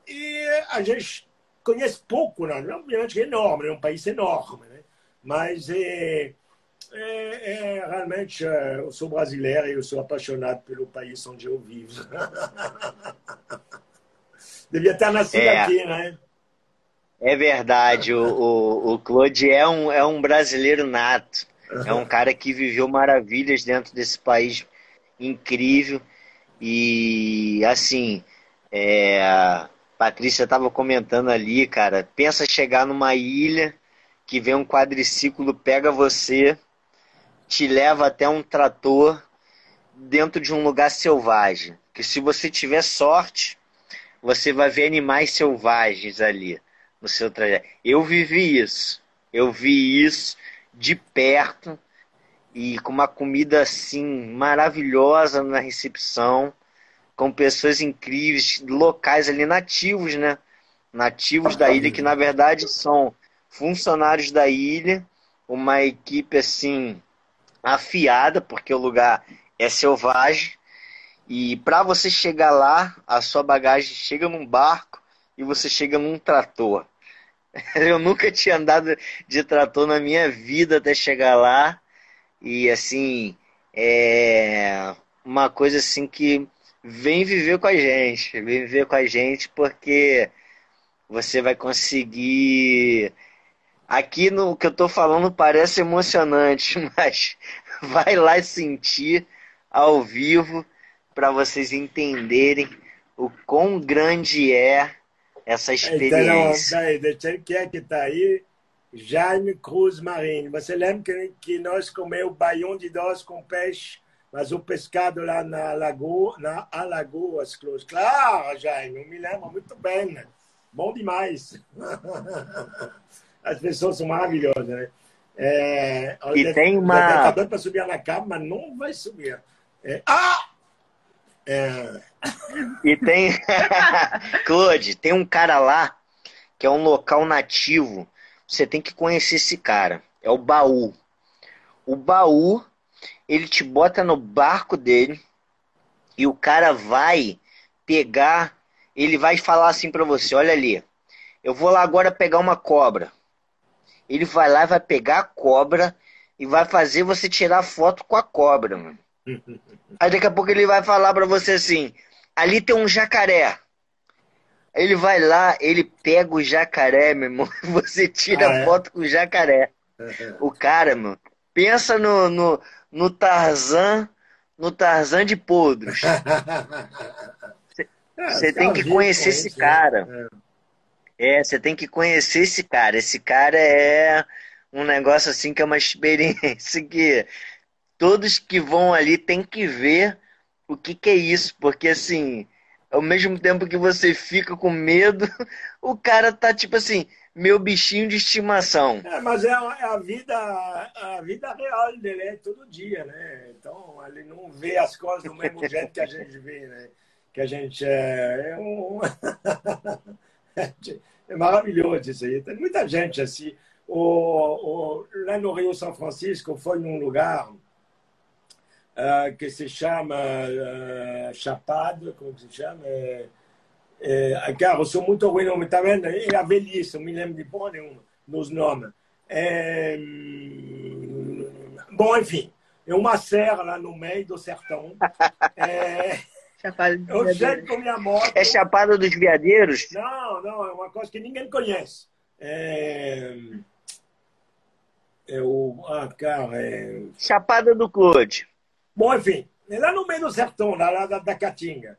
e a gente conhece pouco, obviamente é enorme, é um país enorme, né? mas é, é, é, realmente é, eu sou brasileiro e eu sou apaixonado pelo país onde eu vivo. Devia estar nascido é, aqui, né? É verdade, o, o, o Claude é um, é um brasileiro nato, é um cara que viveu maravilhas dentro desse país incrível e assim é, Patrícia estava comentando ali, cara. Pensa chegar numa ilha que vem um quadriciclo, pega você, te leva até um trator dentro de um lugar selvagem. Que se você tiver sorte, você vai ver animais selvagens ali no seu trajeto. Eu vivi isso. Eu vi isso de perto e com uma comida assim maravilhosa na recepção com pessoas incríveis, locais ali nativos, né? Nativos da ilha, que na verdade são funcionários da ilha, uma equipe assim afiada, porque o lugar é selvagem. E para você chegar lá, a sua bagagem chega num barco e você chega num trator. Eu nunca tinha andado de trator na minha vida até chegar lá. E assim, é uma coisa assim que vem viver com a gente, vem viver com a gente porque você vai conseguir. Aqui no que eu estou falando parece emocionante, mas vai lá sentir ao vivo para vocês entenderem o quão grande é essa experiência. Então, quem é que está aí? Jaime Cruz Marinho. Você lembra que, que nós comemos baião de doce com peixe mas o pescado lá na lagoa, na Alagoas Close. Claro, Jaime, eu me lembro muito bem, né? Bom demais. As pessoas são maravilhosas, né? É, e deve, tem uma. Tá dando para subir na cama, mas não vai subir. É... Ah! É... E tem. Claude, tem um cara lá que é um local nativo. Você tem que conhecer esse cara. É o baú. O baú ele te bota no barco dele e o cara vai pegar, ele vai falar assim para você, olha ali, eu vou lá agora pegar uma cobra. Ele vai lá, vai pegar a cobra e vai fazer você tirar foto com a cobra, mano. Aí daqui a pouco ele vai falar para você assim: ali tem um jacaré. Ele vai lá, ele pega o jacaré, meu irmão, e você tira ah, é? foto com o jacaré. O cara, meu, pensa no, no, no Tarzan, no Tarzan de podros. Você é, tem que conhecer esse né? cara. É, você tem que conhecer esse cara. Esse cara é um negócio assim que é uma experiência que todos que vão ali têm que ver o que, que é isso, porque assim, ao mesmo tempo que você fica com medo, o cara tá tipo assim, meu bichinho de estimação. É, mas é a, é a, vida, a vida real dele é todo dia, né? Então ele não vê as coisas do mesmo jeito que a gente vê, né? Que a gente é, é um é maravilhoso isso aí. Tem muita gente assim. O, o, lá no Rio São Francisco foi num lugar uh, que se chama uh, Chapado, como se chama? É, é, cara, eu sou muito ruim nome, tá vendo? É a velhice, eu me lembro de porra nenhuma nos nomes. É, bom, enfim, é uma serra lá no meio do sertão. É, Chapada dos eu chego com minha moto. É Chapada dos Veadeiros? Não, não, é uma coisa que ninguém conhece. É, é o. Ah, cara, é. Chapada do Clode. Bom, enfim, lá no meio do sertão, lá, da, da Caatinga.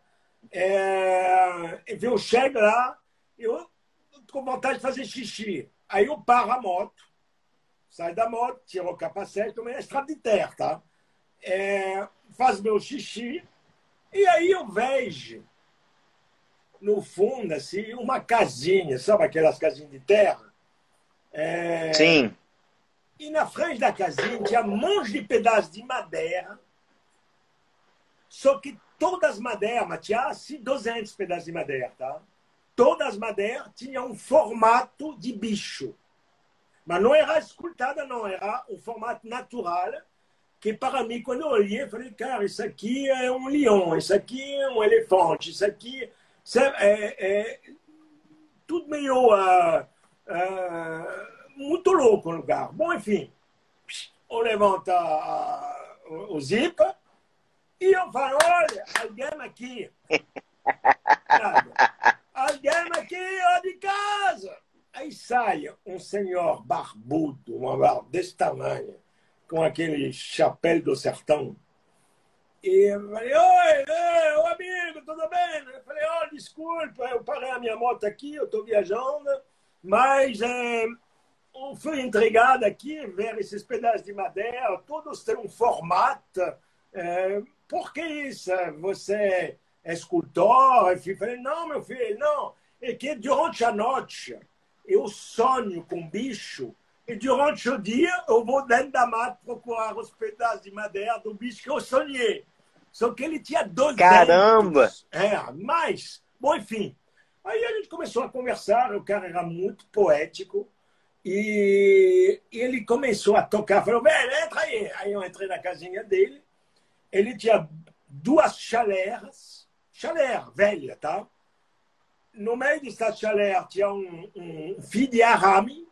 É, eu chego lá, eu com vontade de fazer xixi. Aí eu paro a moto, saio da moto, tiro o capacete, também é estrada de terra, tá? É, faz meu xixi, e aí eu vejo, no fundo, assim, uma casinha, sabe aquelas casinhas de terra? É... Sim. E na frente da casinha tinha um monte de pedaços de madeira, só que todas as madeiras, assim, 200 pedaços de madeira, tá? Todas as madeiras tinham um formato de bicho. Mas não era escultada, não, era o formato natural que para mim, quando eu olhei, eu falei, cara, isso aqui é um leão, isso aqui é um elefante, isso aqui é, é tudo meio uh, uh, muito louco o lugar. Bom, enfim, eu levanto a, o zipa e eu falo, olha, alguém aqui, alguém aqui, ó, de casa. Aí sai um senhor barbudo, uma desse tamanho, com aquele chapéu do sertão. E eu falei, oi, oi, amigo, tudo bem? Eu falei, olha, desculpa, eu parei a minha moto aqui, eu estou viajando, mas é, eu fui entregado aqui, ver esses pedaços de madeira, todos têm um formato. É, por que isso? Você é escultor? Eu falei, não, meu filho, não. É que durante a noite eu sonho com bicho e durante o dia, eu vou dentro da mata procurar os pedaços de madeira do bicho que eu sonhei. Só que ele tinha 12 Caramba! É, mas, bom, enfim. Aí a gente começou a conversar, o cara era muito poético. E ele começou a tocar, falou, velho, entra aí. Aí eu entrei na casinha dele. Ele tinha duas chaleras, chalé velha, tá? No meio dessa chalé tinha um, um de arame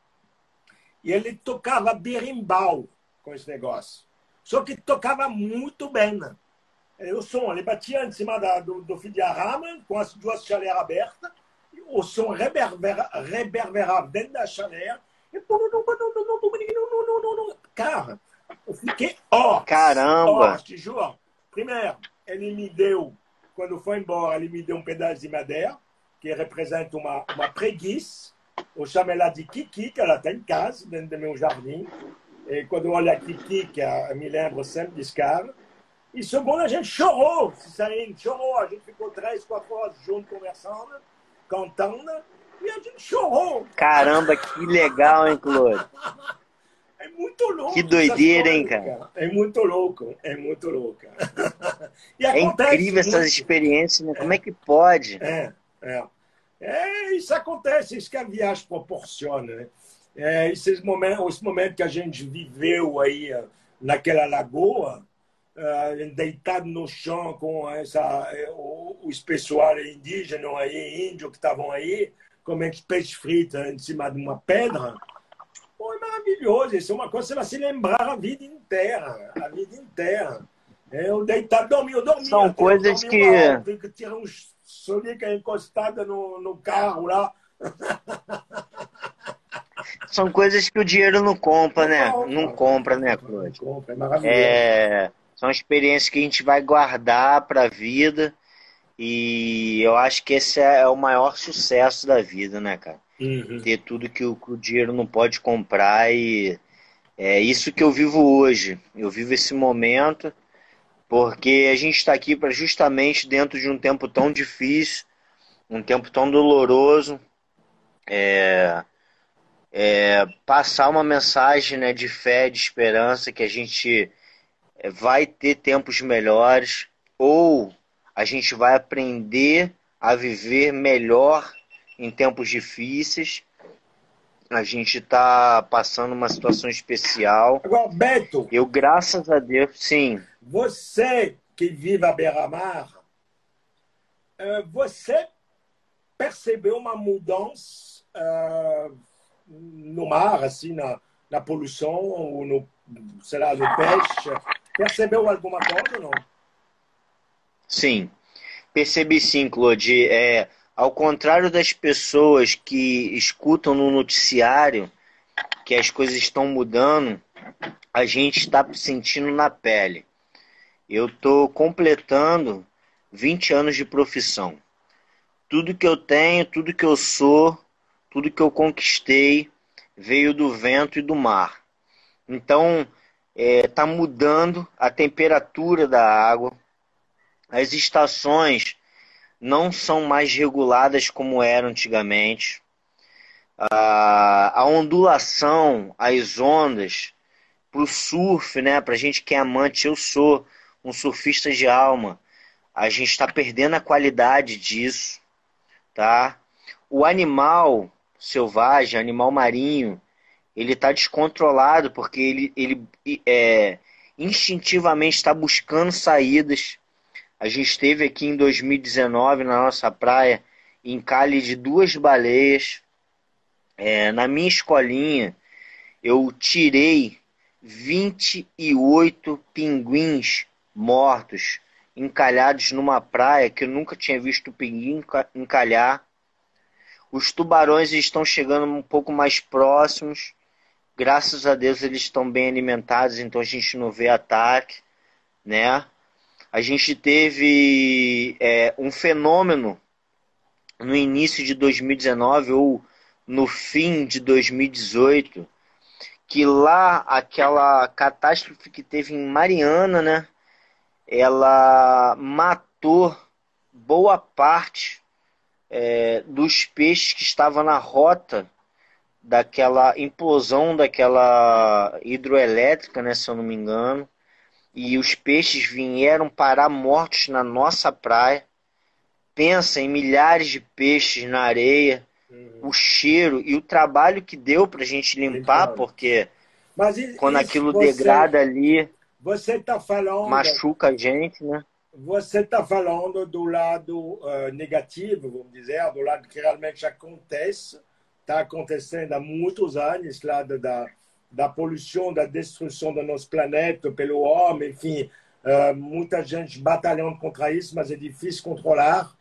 e ele tocava berimbau com esse negócio. Só que tocava muito bem. Né? O som, ele batia em cima da, do, do com as duas chaleiras abertas, o som reverbera, reverberava dentro da chaleira. E... Cara, eu fiquei ó. Caramba! te juro. Primeiro, ele me deu, quando foi embora, ele me deu um pedaço de madeira, que representa uma, uma preguiça eu chamo ela de Kiki, que ela tem em casa, dentro do meu jardim. E quando eu olho a Kiki, que eu me lembro sempre desse cara. E segundo, a gente chorou, se saindo, chorou. A gente ficou três, quatro horas juntos conversando, cantando, e a gente chorou. Caramba, que legal, hein, Claude? É muito louco. Que doideira, hein, cara? É muito louco, é muito louco. é incrível essas experiências, né? Como é que pode? É, é. É, isso acontece, isso que a viagem proporciona. Né? É, esses momentos, os momentos que a gente viveu aí naquela lagoa, uh, deitado no chão com essa, os pessoal indígena aí, índio que estavam aí, comendo peixe frito em cima de uma pedra, maravilhoso. Isso é uma coisa que você vai se lembrar a vida inteira, a vida inteira. Eu deitado, dormi, eu dormi. São coisas que. Uma, que tirar um soneca encostada no, no carro lá. São coisas que o dinheiro não compra, né? Não, não compra, né, Claude? Não compra, é maravilhoso. É, são experiências que a gente vai guardar para a vida. E eu acho que esse é o maior sucesso da vida, né, cara? Uhum. Ter tudo que o, que o dinheiro não pode comprar e é isso que eu vivo hoje. Eu vivo esse momento porque a gente está aqui para justamente dentro de um tempo tão difícil, um tempo tão doloroso, é, é, passar uma mensagem né, de fé, de esperança, que a gente é, vai ter tempos melhores, ou a gente vai aprender a viver melhor em tempos difíceis. A gente está passando uma situação especial. Beto. Eu, graças a Deus, sim. Você que vive a beira-mar, eh, você percebeu uma mudança uh, no mar, assim, na, na poluição, ou no, sei lá, no peixe? Percebeu alguma coisa ou não? Sim, percebi sim, Claude. É, ao contrário das pessoas que escutam no noticiário que as coisas estão mudando, a gente está sentindo na pele. Eu estou completando 20 anos de profissão. Tudo que eu tenho, tudo que eu sou, tudo que eu conquistei veio do vento e do mar. Então, está é, tá mudando a temperatura da água, as estações não são mais reguladas como eram antigamente. A, a ondulação, as ondas, para o surf, né? Para gente que é amante, eu sou um surfista de alma. A gente está perdendo a qualidade disso, tá? O animal selvagem, animal marinho, ele está descontrolado porque ele, ele é, instintivamente está buscando saídas a gente esteve aqui em 2019 na nossa praia, em Cali de duas baleias. É, na minha escolinha, eu tirei 28 pinguins mortos, encalhados numa praia que eu nunca tinha visto pinguim encalhar. Os tubarões estão chegando um pouco mais próximos. Graças a Deus eles estão bem alimentados, então a gente não vê ataque, né? A gente teve é, um fenômeno no início de 2019 ou no fim de 2018, que lá aquela catástrofe que teve em Mariana, né, ela matou boa parte é, dos peixes que estavam na rota daquela implosão daquela hidroelétrica, né, se eu não me engano e os peixes vieram parar mortos na nossa praia. Pensa em milhares de peixes na areia, uhum. o cheiro e o trabalho que deu para a gente limpar, porque Mas quando aquilo você, degrada ali, você tá falando, machuca a gente, né? Você está falando do lado uh, negativo, vamos dizer, do lado que realmente acontece, está acontecendo há muitos anos lá da, da poluição, da destruição do nosso planeta pelo homem, enfim, uh, muita gente batalhando contra isso, mas é difícil controlar.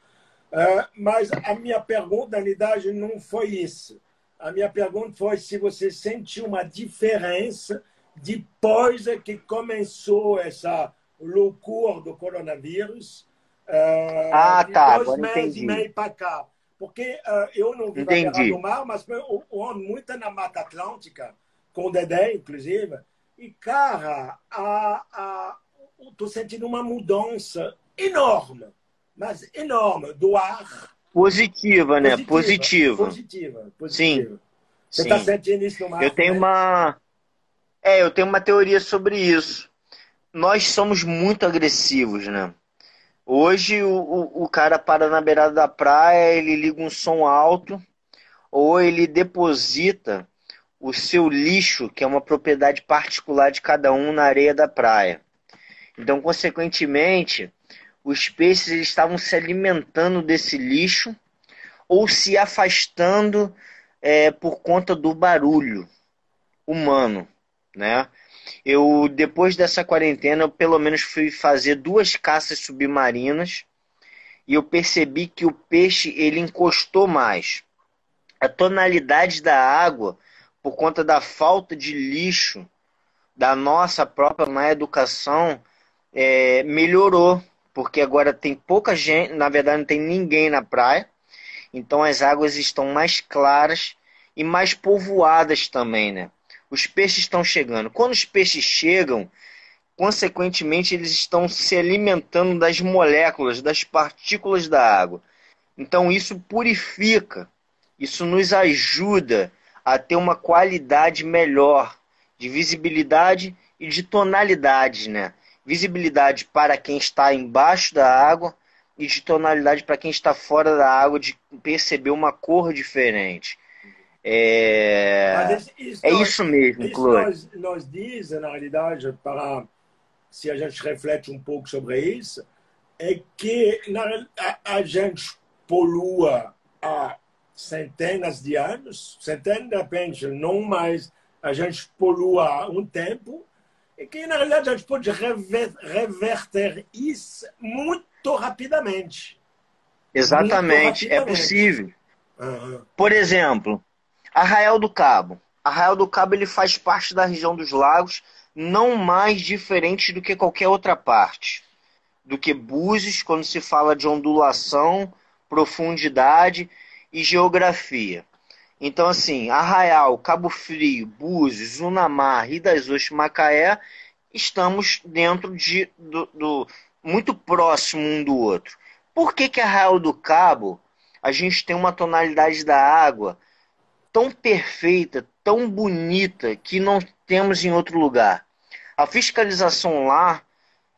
Uh, mas a minha pergunta, na realidade, não foi isso. A minha pergunta foi se você sentiu uma diferença depois que começou essa loucura do coronavírus. Uh, ah, tá. Dois meses entendi. e meio para cá. Porque eu não vivo no mar, mas eu ando muito na Mata Atlântica com o Dedé, inclusive. E, cara, a, a, tô sentindo uma mudança enorme, mas enorme, do ar. Positiva, né? Positiva. Positiva. positiva. Sim. Você está sentindo isso no mar? Eu tenho né? uma. É, eu tenho uma teoria sobre isso. Nós somos muito agressivos, né? Hoje o, o, o cara para na beirada da praia, ele liga um som alto, ou ele deposita o seu lixo, que é uma propriedade particular de cada um na areia da praia. Então, consequentemente, os peixes estavam se alimentando desse lixo ou se afastando é, por conta do barulho humano, né? eu depois dessa quarentena, eu pelo menos fui fazer duas caças submarinas e eu percebi que o peixe ele encostou mais. A tonalidade da água, por conta da falta de lixo da nossa própria má educação, é, melhorou, porque agora tem pouca gente, na verdade não tem ninguém na praia, então as águas estão mais claras e mais povoadas também, né? Os peixes estão chegando. Quando os peixes chegam, consequentemente, eles estão se alimentando das moléculas, das partículas da água. Então, isso purifica, isso nos ajuda a ter uma qualidade melhor de visibilidade e de tonalidade, né? Visibilidade para quem está embaixo da água e de tonalidade para quem está fora da água, de perceber uma cor diferente. É, isso, é isso mesmo, isso Nos, nos diz, na realidade, para se a gente reflete um pouco sobre isso, é que na, a, a gente polua há centenas de anos, centenas de repente, não mais, a gente polua um tempo, e que na realidade a gente pode rever, reverter isso muito rapidamente. Exatamente, muito é rapidamente. é possível. Uhum. Por exemplo, Arraial do Cabo. Arraial do Cabo ele faz parte da região dos lagos, não mais diferente do que qualquer outra parte. Do que Búzios, quando se fala de ondulação, profundidade e geografia. Então, assim, Arraial, Cabo Frio, Búzios, Unamar, Rio das Ostras, Macaé, estamos dentro de do, do, muito próximo um do outro. Por que que Arraial do Cabo a gente tem uma tonalidade da água tão perfeita, tão bonita, que não temos em outro lugar. A fiscalização lá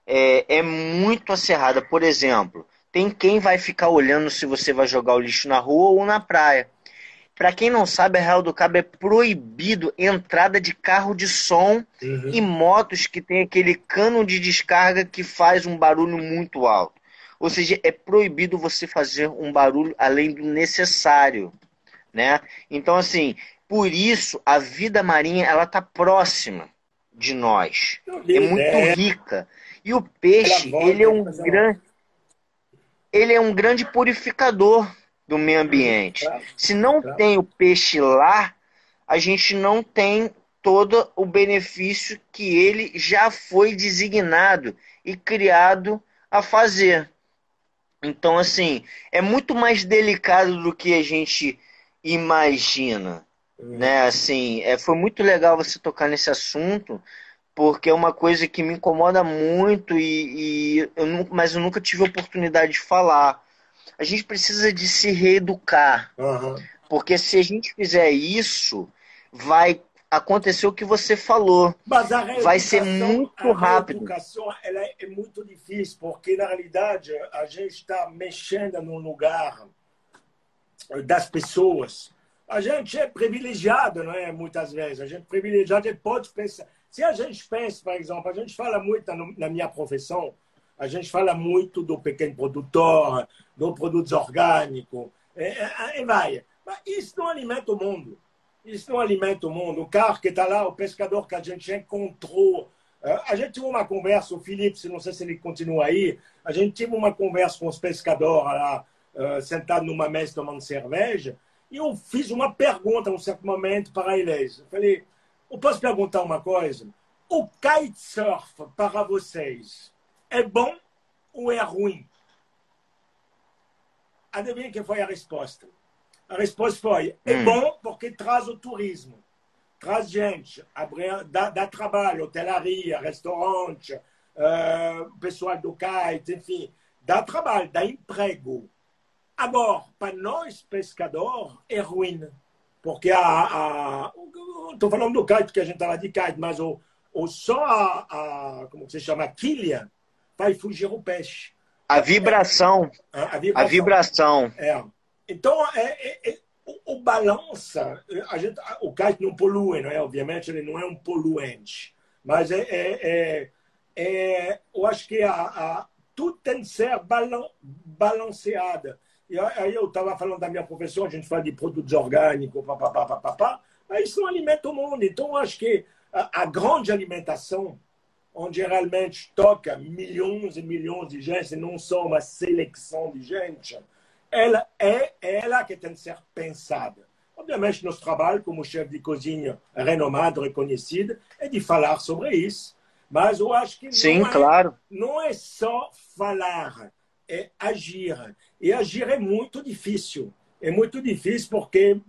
é, é muito acerrada. Por exemplo, tem quem vai ficar olhando se você vai jogar o lixo na rua ou na praia. Para quem não sabe, a Real do Cabo é proibido entrada de carro de som uhum. e motos que tem aquele cano de descarga que faz um barulho muito alto. Ou seja, é proibido você fazer um barulho além do necessário né? Então, assim, por isso a vida marinha ela tá próxima de nós. É muito rica. E o peixe, ele é um grande ele é um grande purificador do meio ambiente. Se não tem o peixe lá, a gente não tem todo o benefício que ele já foi designado e criado a fazer. Então, assim, é muito mais delicado do que a gente imagina. Uhum. Né? Assim, é, foi muito legal você tocar nesse assunto, porque é uma coisa que me incomoda muito, e, e eu, mas eu nunca tive a oportunidade de falar. A gente precisa de se reeducar. Uhum. Porque se a gente fizer isso, vai acontecer o que você falou. vai ser muito rápido. A educação ela é muito difícil, porque na realidade a gente está mexendo num lugar das pessoas. A gente é privilegiado, não é? Muitas vezes. A gente é privilegiado e pode pensar. Se a gente pensa, por exemplo, a gente fala muito na minha profissão, a gente fala muito do pequeno produtor, do produtos orgânicos, e, e, e vai. Mas isso não alimenta o mundo. Isso não alimenta o mundo. O carro que está lá, o pescador que a gente encontrou. A gente teve uma conversa, o Felipe, não sei se ele continua aí, a gente teve uma conversa com os pescadores lá uh, sentado numa mesa tomando cerveja, e eu fiz uma pergunta a um certo momento para eles. Eu falei, eu posso perguntar uma coisa? O kitesurf para vocês é bom ou é ruim? Adivinha que foi a resposta? A resposta foi: é hum. bom porque traz o turismo, traz gente, dá, dá trabalho, hotelaria, restaurante, uh, pessoal do kite, enfim, dá trabalho, dá emprego. Agora, para nós, pescadores, é ruim. Porque a. Estou falando do kite, que a gente estava de kite, mas o, o só a, a. Como se chama? A quilha vai fugir o peixe. A vibração. É, a, vibração. A vibração. É. Então, é, é, é, o, o balança. A gente, o kite não polui, não é? Obviamente, ele não é um poluente. Mas é, é, é, é eu acho que a, a, tudo tem que ser balan, balanceado. E aí eu estava falando da minha profissão, a gente fala de produtos orgânicos, papapá, papapá, mas isso não alimenta o mundo. Então, acho que a, a grande alimentação, onde realmente toca milhões e milhões de gente, não só uma seleção de gente, ela é ela que tem que ser pensada. Obviamente, nosso trabalho como chefe de cozinha renomado, reconhecido, é de falar sobre isso. Mas eu acho que Sim, não, é, claro. não é só falar, é agir. E agir é muito difícil. É muito difícil porque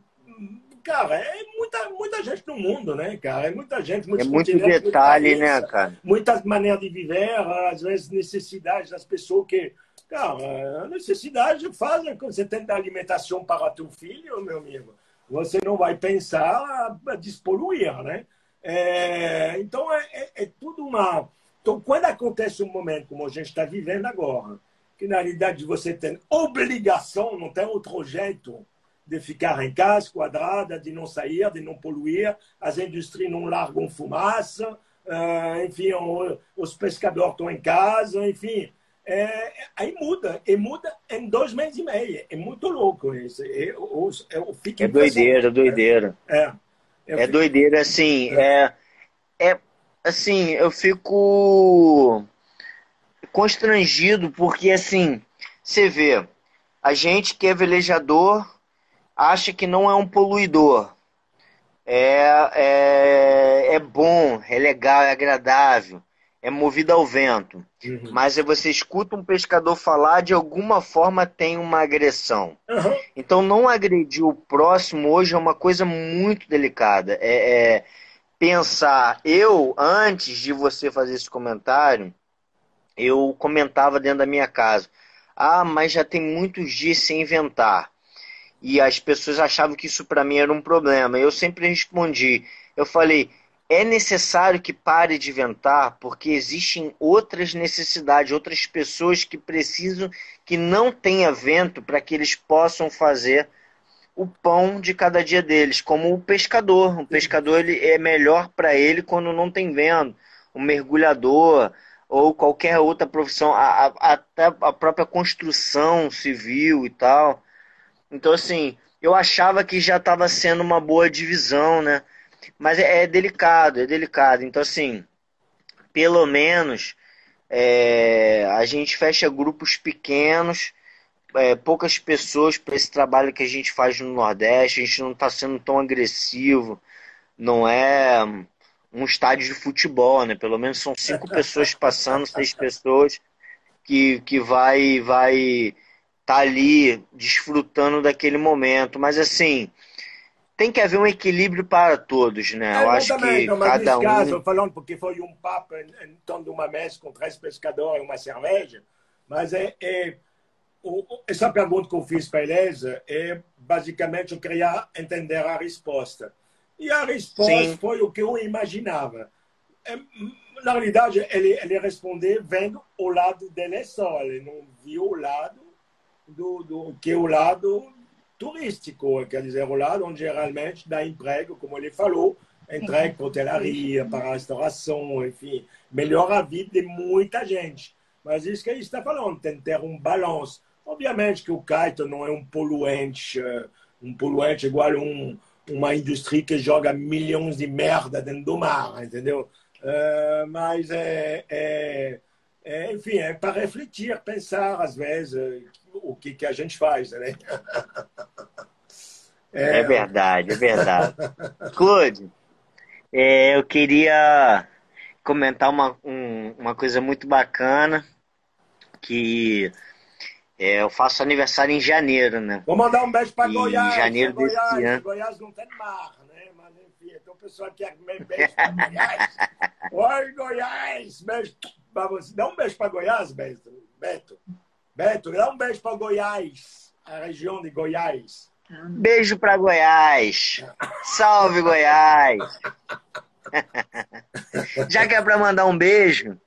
cara, é muita, muita gente no mundo, né, cara? É muita gente, muitos É muito detalhe, né, cara? Muitas maneiras de viver, às vezes necessidades das pessoas que. Cara, a necessidade faz quando você tem alimentação para teu filho, meu amigo. Você não vai pensar a despoluir, né? É, então, é, é, é, tudo uma. Então, quando acontece um momento como a gente está vivendo agora, que na realidade você tem obrigação, não tem outro jeito de ficar em casa, quadrada, de não sair, de não poluir, as indústrias não largam fumaça, uh, enfim, os pescadores estão em casa, enfim. É, aí muda, e muda em dois meses e meio. É muito louco isso. Eu, eu, eu é doideira, doideira. É, é fico... doideira, assim, é. é, é assim, eu fico constrangido porque, assim, você vê, a gente que é velejador acha que não é um poluidor. É, é, é bom, é legal, é agradável, é movido ao vento. Uhum. Mas se você escuta um pescador falar, de alguma forma tem uma agressão. Uhum. Então, não agredir o próximo hoje é uma coisa muito delicada. É, é pensar, eu, antes de você fazer esse comentário, eu comentava dentro da minha casa. Ah, mas já tem muitos dias sem inventar e as pessoas achavam que isso para mim era um problema. Eu sempre respondi, eu falei, é necessário que pare de inventar, porque existem outras necessidades, outras pessoas que precisam que não tenha vento para que eles possam fazer o pão de cada dia deles, como o pescador. O pescador ele é melhor para ele quando não tem vento. O mergulhador ou qualquer outra profissão, a, a, até a própria construção civil e tal. Então, assim, eu achava que já estava sendo uma boa divisão, né? Mas é, é, delicado, é delicado. Então, assim, pelo menos é, a gente fecha grupos pequenos, é, poucas pessoas para esse trabalho que a gente faz no Nordeste. A gente não está sendo tão agressivo, não é um estádio de futebol, né? Pelo menos são cinco pessoas passando, seis pessoas que, que vai vai tá ali desfrutando daquele momento. Mas assim, tem que haver um equilíbrio para todos, né? É, eu acho que cada um. Caso, falando porque foi um papo em, em torno de uma mesa com três pescadores e uma cerveja, mas é, é o, essa pergunta que eu fiz para eles é basicamente eu queria entender a resposta. E a resposta Sim. foi o que eu imaginava. É, na realidade, ele, ele respondeu vendo o lado dele só, ele não viu o lado do, do, que é o lado turístico, quer dizer, o lado onde geralmente dá emprego, como ele falou, entrega para hotelaria, para restauração, enfim, melhora a vida de muita gente. Mas isso que ele está falando, tem que ter um balanço. Obviamente que o kite não é um poluente, eh, um poluente igual a um, uma indústria que joga milhões de merda dentro do mar, entendeu? Uh, mas é, é, é, enfim, é para refletir, pensar às vezes o que, que a gente faz, né? É, é verdade, é verdade. Claude, é, eu queria comentar uma, um, uma coisa muito bacana que é, eu faço aniversário em janeiro, né? Vou mandar um beijo para Goiás. Em janeiro desse Goiás, ano. Goiás não tem mar, né? Mas enfim, então o pessoal quer comer beijo para Goiás. Oi, Goiás! Beijo para você. Dá um beijo para Goiás, Beto. Beto. Beto, dá um beijo para Goiás, a região de Goiás. Beijo para Goiás. Salve, Goiás. Já que é para mandar um beijo,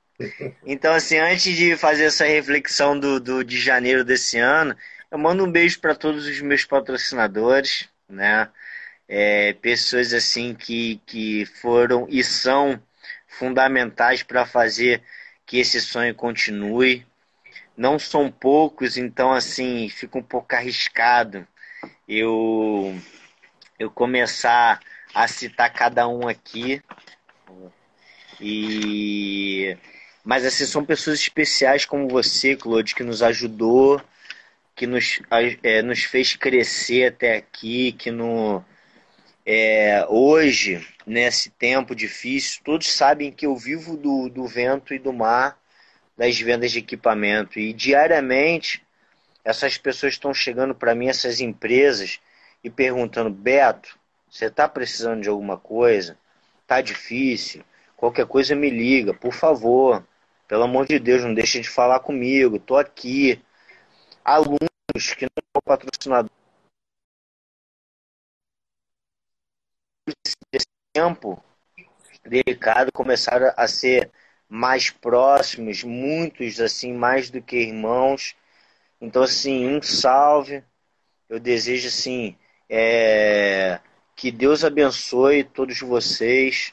então, assim, antes de fazer essa reflexão do, do de janeiro desse ano, eu mando um beijo para todos os meus patrocinadores, né? É, pessoas assim que, que foram e são fundamentais para fazer que esse sonho continue não são poucos, então assim, fica um pouco arriscado eu eu começar a citar cada um aqui, E mas assim são pessoas especiais como você, Claude, que nos ajudou, que nos, é, nos fez crescer até aqui, que no é, hoje nesse tempo difícil, todos sabem que eu vivo do, do vento e do mar das vendas de equipamento e diariamente essas pessoas estão chegando para mim, essas empresas, e perguntando: Beto, você está precisando de alguma coisa? Tá difícil? Qualquer coisa me liga, por favor. Pelo amor de Deus, não deixe de falar comigo. Tô aqui. Alunos que não são patrocinadores desse tempo delicado começaram a ser mais próximos, muitos assim mais do que irmãos. Então assim, um salve. Eu desejo assim é, que Deus abençoe todos vocês.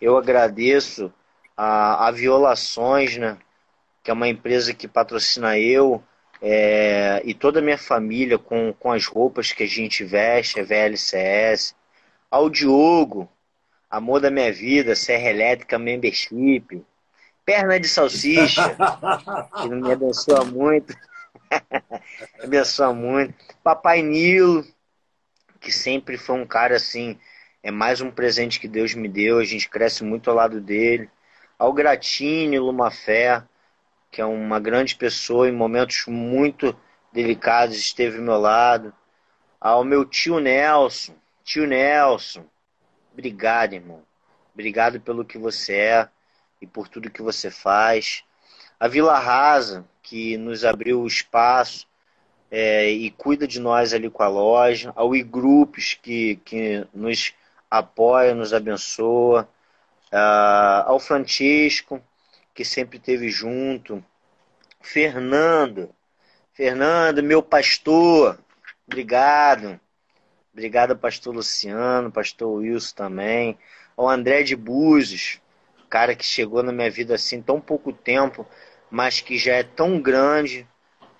Eu agradeço a, a Violações, né? Que é uma empresa que patrocina eu é, e toda a minha família com, com as roupas que a gente veste, a VLCS. Ao Diogo, amor da minha vida, Serra Elétrica Membership. Perna de salsicha, que me abençoa muito. abençoa muito. Papai Nilo, que sempre foi um cara assim, é mais um presente que Deus me deu, a gente cresce muito ao lado dele. Ao Gratini Lumafé, que é uma grande pessoa em momentos muito delicados, esteve ao meu lado. Ao meu tio Nelson, tio Nelson, obrigado, irmão. Obrigado pelo que você é e por tudo que você faz. A Vila Rasa, que nos abriu o espaço é, e cuida de nós ali com a loja. Ao e-groups, que, que nos apoia, nos abençoa. Uh, ao Francisco, que sempre esteve junto. Fernando, Fernando, meu pastor, obrigado. Obrigado, pastor Luciano, pastor Wilson também. Ao André de Búzios, cara que chegou na minha vida assim tão pouco tempo, mas que já é tão grande,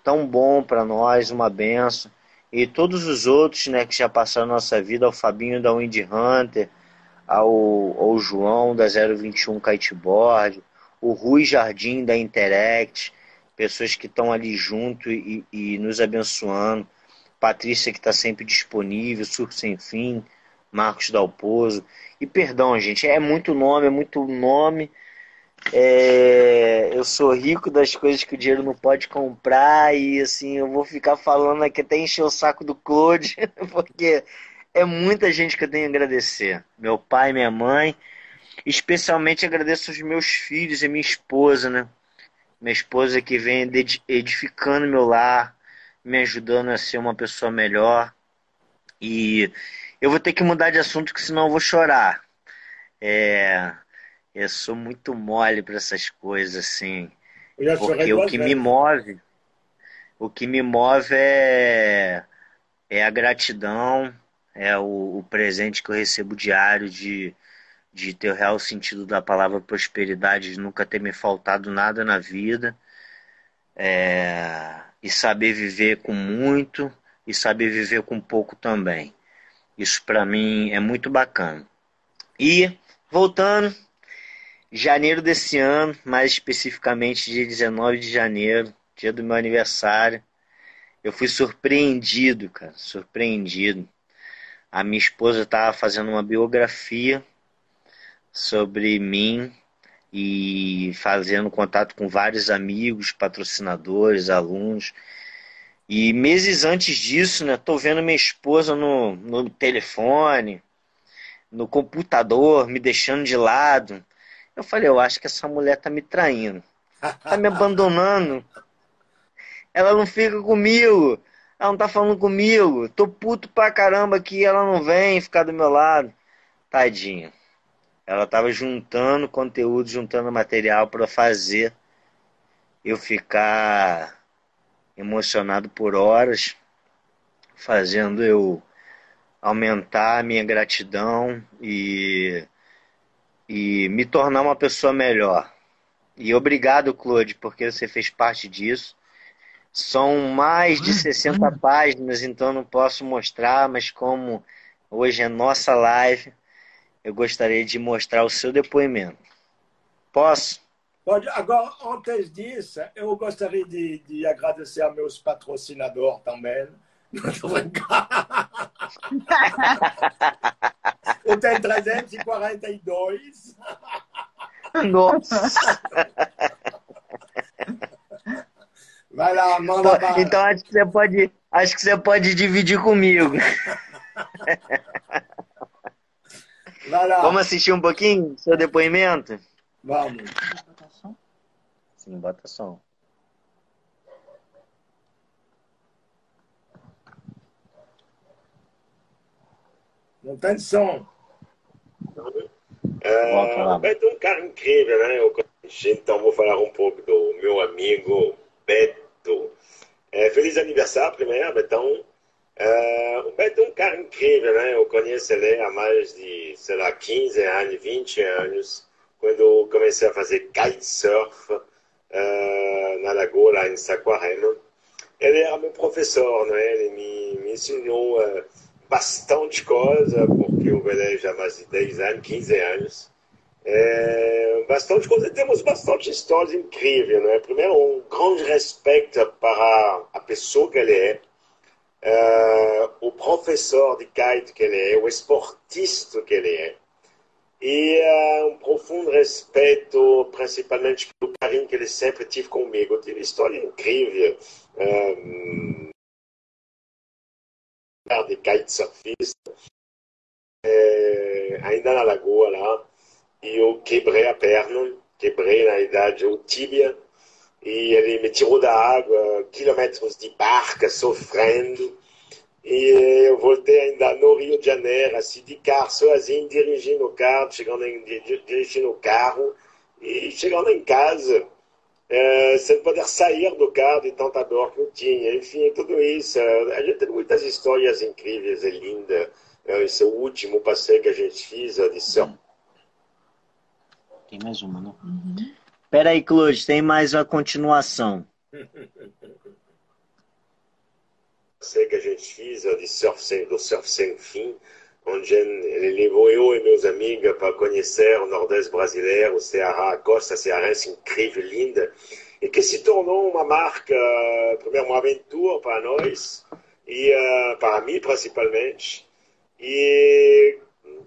tão bom para nós, uma benção. E todos os outros né, que já passaram na nossa vida, ao Fabinho da Wind Hunter, ao, ao João da 021 Kiteboard, o Rui Jardim da Interact, pessoas que estão ali junto e, e nos abençoando. Patrícia que está sempre disponível, Surf Sem Fim, Marcos Dalpozo. E perdão, gente, é muito nome, é muito nome. É, eu sou rico das coisas que o dinheiro não pode comprar e assim, eu vou ficar falando aqui até encher o saco do Claude, porque é muita gente que eu tenho a agradecer. Meu pai, minha mãe, especialmente agradeço os meus filhos e minha esposa, né? Minha esposa que vem edificando meu lar, me ajudando a ser uma pessoa melhor. E eu vou ter que mudar de assunto, que senão eu vou chorar. É, eu sou muito mole para essas coisas, assim. Porque o que me move, o que me move é, é a gratidão, é o, o presente que eu recebo diário de, de ter o real sentido da palavra prosperidade, de nunca ter me faltado nada na vida. É, e saber viver com muito e saber viver com pouco também. Isso para mim é muito bacana. E voltando, janeiro desse ano, mais especificamente dia 19 de janeiro, dia do meu aniversário, eu fui surpreendido, cara, surpreendido. A minha esposa estava fazendo uma biografia sobre mim e fazendo contato com vários amigos, patrocinadores, alunos. E meses antes disso, né, tô vendo minha esposa no, no telefone, no computador, me deixando de lado. Eu falei, eu acho que essa mulher tá me traindo. Tá me abandonando. Ela não fica comigo. Ela não tá falando comigo. Tô puto pra caramba aqui, ela não vem ficar do meu lado. Tadinha. Ela estava juntando conteúdo, juntando material para fazer eu ficar emocionado por horas, fazendo eu aumentar a minha gratidão e, e me tornar uma pessoa melhor. E obrigado, Claude, porque você fez parte disso. São mais de 60 páginas, então não posso mostrar, mas como hoje é nossa live, eu gostaria de mostrar o seu depoimento. Posso? Pode. Agora, antes disso, eu gostaria de, de agradecer a meus patrocinadores também. o tem 342. Nossa! Vai lá, manda Pô, Então acho que você pode, acho que você pode dividir comigo. Vai lá. Vamos assistir um pouquinho seu depoimento? Vamos. Sim, bota som. Não tem som. É, Beto é um cara incrível, né? Eu então vou falar um pouco do meu amigo Beto. É, feliz aniversário primeiro, Betão. É, o Beto é um cara incrível, né? Eu conheço ele há mais de, sei lá, 15 anos, 20 anos, quando comecei a fazer kitesurf uh, na lagoa lá em Saquarema. Ele era meu professor, né? Ele me, me ensinou uh, bastante coisa, porque eu velejo há mais de 10 anos, 15 anos. É, bastante coisa, temos bastante histórias incríveis, né? Primeiro, um grande respeito para a pessoa que ele é, uh, o professor de kite que ele é, o esportista que ele é, e uh, um profundo respeito, principalmente pelo carinho que ele sempre tive comigo. Eu tive história incrível. Um, de kitesurfista, é, ainda na lagoa lá, e eu quebrei a perna, quebrei na idade o tíbia, e ele me tirou da água, quilômetros de barca, sofrendo, e eu voltei ainda no Rio de Janeiro, assim, de carro, sozinho, dirigindo o carro, chegando em, dirigindo o carro, e chegando em casa, é, sem poder sair do carro de tanta dor que eu tinha. Enfim, tudo isso. É, a gente tem muitas histórias incríveis e lindas. É, esse é o último passeio que a gente fez de surf. Tem mais uma, não? Uhum. Pera aí, Claude, tem mais uma continuação. passeio que a gente fez de surf sem, do surf sem fim onde ele levou eu e meus amigos para conhecer o Nordeste brasileiro, o Ceará, a costa cearense incrível, linda, e que se tornou uma marca, primeiro uma aventura para nós, e uh, para mim principalmente, e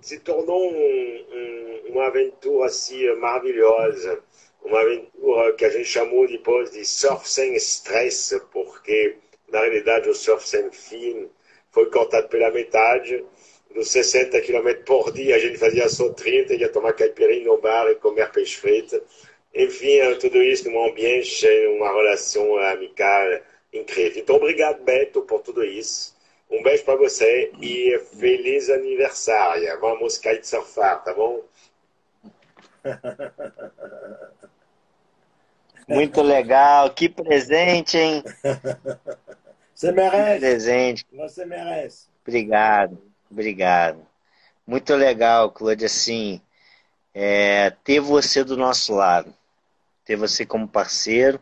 se tornou um, um, uma aventura assim maravilhosa, uma aventura que a gente chamou depois de surf sem estresse, porque na realidade o surf sem fim foi cortado pela metade, dos 60 km por dia, a gente fazia só 30, ia tomar caipirinha no bar e comer peixe frito. Enfim, tudo isso num ambiente, uma relação amical incrível. Então, obrigado, Beto, por tudo isso. Um beijo para você e feliz aniversário. Vamos kitesurfar, tá bom? Muito legal, que presente, hein? Você merece. Que presente. Você merece. Obrigado. Obrigado. Muito legal, Claude, assim, é, ter você do nosso lado, ter você como parceiro.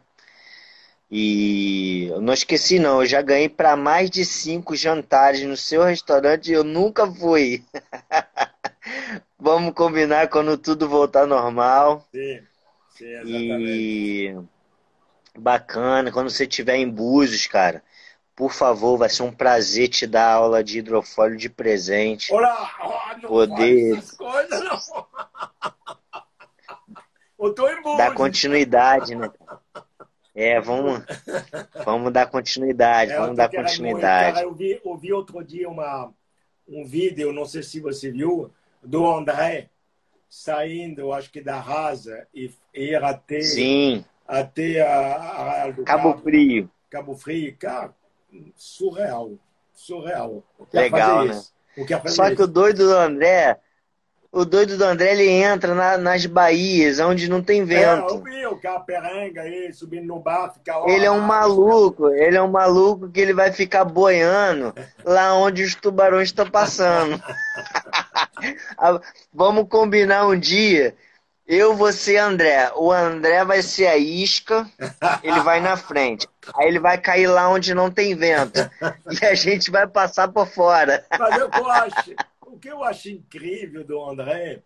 E eu não esqueci, não, eu já ganhei para mais de cinco jantares no seu restaurante e eu nunca fui. Vamos combinar quando tudo voltar normal. Sim, sim, exatamente. E bacana, quando você estiver em Búzios, cara por favor, vai ser um prazer te dar aula de hidrofólio de presente. Olá, oh, não Poder... essas coisas, não. Eu tô em Dar continuidade, né? É, vamos, vamos dar continuidade, é, vamos dar continuidade. Eu, vi, eu vi outro dia uma, um vídeo, não sei se você viu, do André saindo, acho que da Rasa, e ir até, Sim. até a, a, Cabo, Cabo Frio. Cabo Frio, cara surreal. Surreal. Legal, né? Só que o doido do André, o doido do André, ele entra na, nas baías, onde não tem vento. É, eu vi o caperenga aí, subindo no bar, fica Ele é um maluco, ele é um maluco que ele vai ficar boiando lá onde os tubarões estão passando. Vamos combinar um dia eu ser André. O André vai ser a isca, ele vai na frente. Aí ele vai cair lá onde não tem vento. E a gente vai passar por fora. Mas eu gosto. O que eu acho incrível do André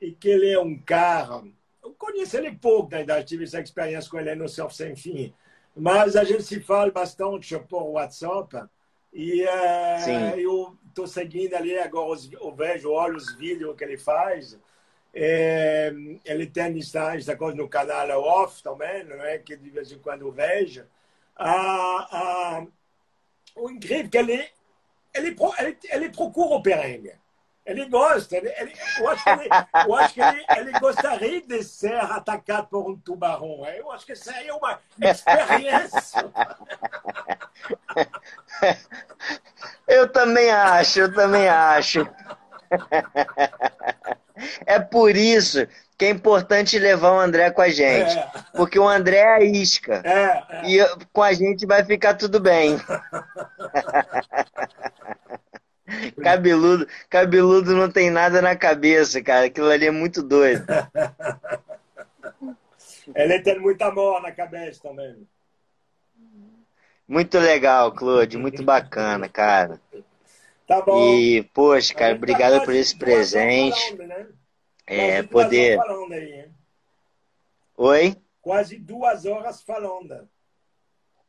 é que ele é um cara. Eu conheço ele pouco, né? tive essa experiência com ele no Surf Sem Fim, mas a gente se fala bastante por WhatsApp. E uh, eu estou seguindo ali agora, eu vejo, olho os vídeos que ele faz. É, ele tem essa, essa coisa no canal off também, não é? que de vez em quando eu vejo. Ah, ah, o incrível é que ele, ele, ele, ele procura o perrengue. Ele gosta. Ele, ele, eu acho que, ele, eu acho que ele, ele, gostaria de ser atacado por um tubarão. Eu acho que isso aí é uma experiência. Eu também acho, eu também acho. É por isso que é importante levar o André com a gente. É. Porque o André é a isca. É, é. E com a gente vai ficar tudo bem. cabeludo, cabeludo não tem nada na cabeça, cara. Aquilo ali é muito doido. Ele tem muito amor na cabeça também. Muito legal, Claude. Muito bacana, cara. Tá bom. E, poxa, cara, obrigado por esse presente. Né? É, poder. Aí, Oi? Quase duas horas falando.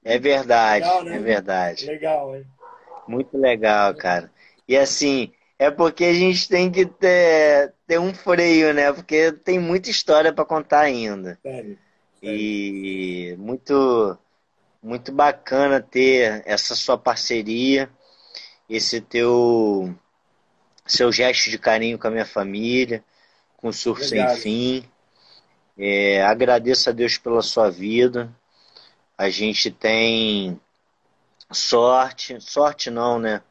É verdade, legal, né? é verdade. Legal, hein? Muito legal, cara. E assim, é porque a gente tem que ter, ter um freio, né? Porque tem muita história para contar ainda. Sério, sério. E muito, muito bacana ter essa sua parceria, esse teu seu gesto de carinho com a minha família, com o Surf Obrigado. Sem Fim. É, agradeço a Deus pela sua vida. A gente tem sorte, sorte não, né?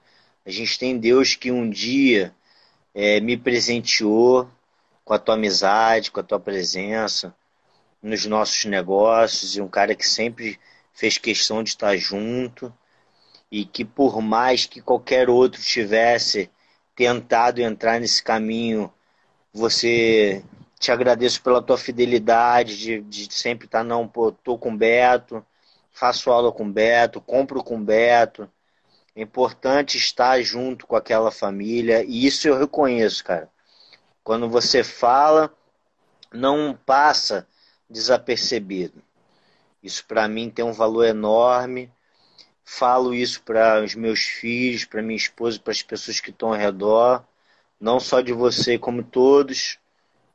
A gente tem Deus que um dia é, me presenteou com a tua amizade, com a tua presença nos nossos negócios e um cara que sempre fez questão de estar junto e que por mais que qualquer outro tivesse tentado entrar nesse caminho, você te agradeço pela tua fidelidade de, de sempre estar não, pô, tô com Beto, faço aula com Beto, compro com Beto, é importante estar junto com aquela família e isso eu reconheço, cara. Quando você fala, não passa desapercebido. Isso para mim tem um valor enorme. Falo isso para os meus filhos, para minha esposa, para as pessoas que estão ao redor, não só de você, como todos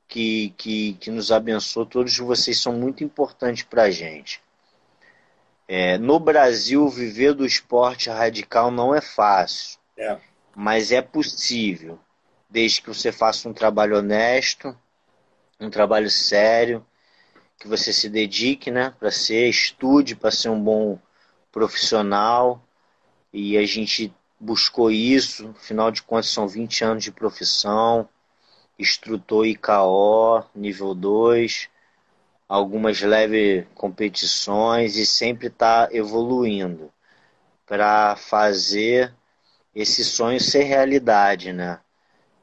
que, que, que nos abençoam. Todos vocês são muito importantes para a gente. É, no Brasil, viver do esporte radical não é fácil, é. mas é possível, desde que você faça um trabalho honesto, um trabalho sério, que você se dedique né, para ser, estude para ser um bom profissional. E a gente buscou isso, afinal de contas, são 20 anos de profissão, instrutor IKO, nível 2 algumas leves competições e sempre está evoluindo para fazer esse sonho ser realidade, né?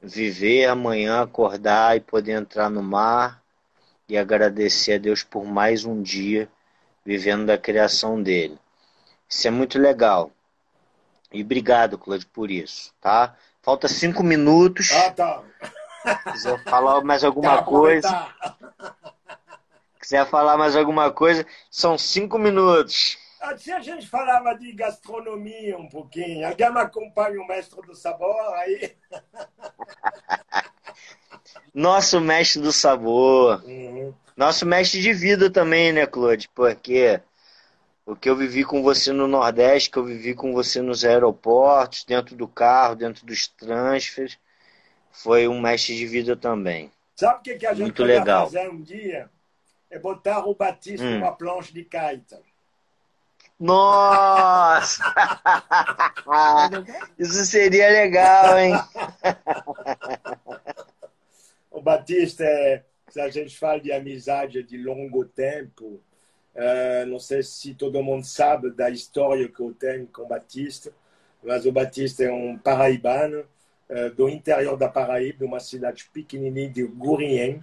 Viver amanhã, acordar e poder entrar no mar e agradecer a Deus por mais um dia vivendo da criação dele. Isso é muito legal. E obrigado, Claudio, por isso, tá? Falta cinco minutos. Ah, tá. quiser falar mais alguma tá, coisa. Tá quiser falar mais alguma coisa, são cinco minutos. Se a gente falava de gastronomia um pouquinho, alguém me acompanha o mestre do sabor aí? Nosso mestre do sabor. Uhum. Nosso mestre de vida também, né, Claude? Porque o que eu vivi com você no Nordeste, que eu vivi com você nos aeroportos, dentro do carro, dentro dos transfers, foi um mestre de vida também. Sabe o que, que a gente Muito legal. fazer um dia? É botar o Batista hum. numa planche de kite. Nossa! Isso seria legal, hein? o Batista, é, se a gente fala de amizade de longo tempo, uh, não sei se todo mundo sabe da história que eu tenho com o Batista, mas o Batista é um paraibano do interior da Paraíba, de uma cidade pequenininha de Gurien,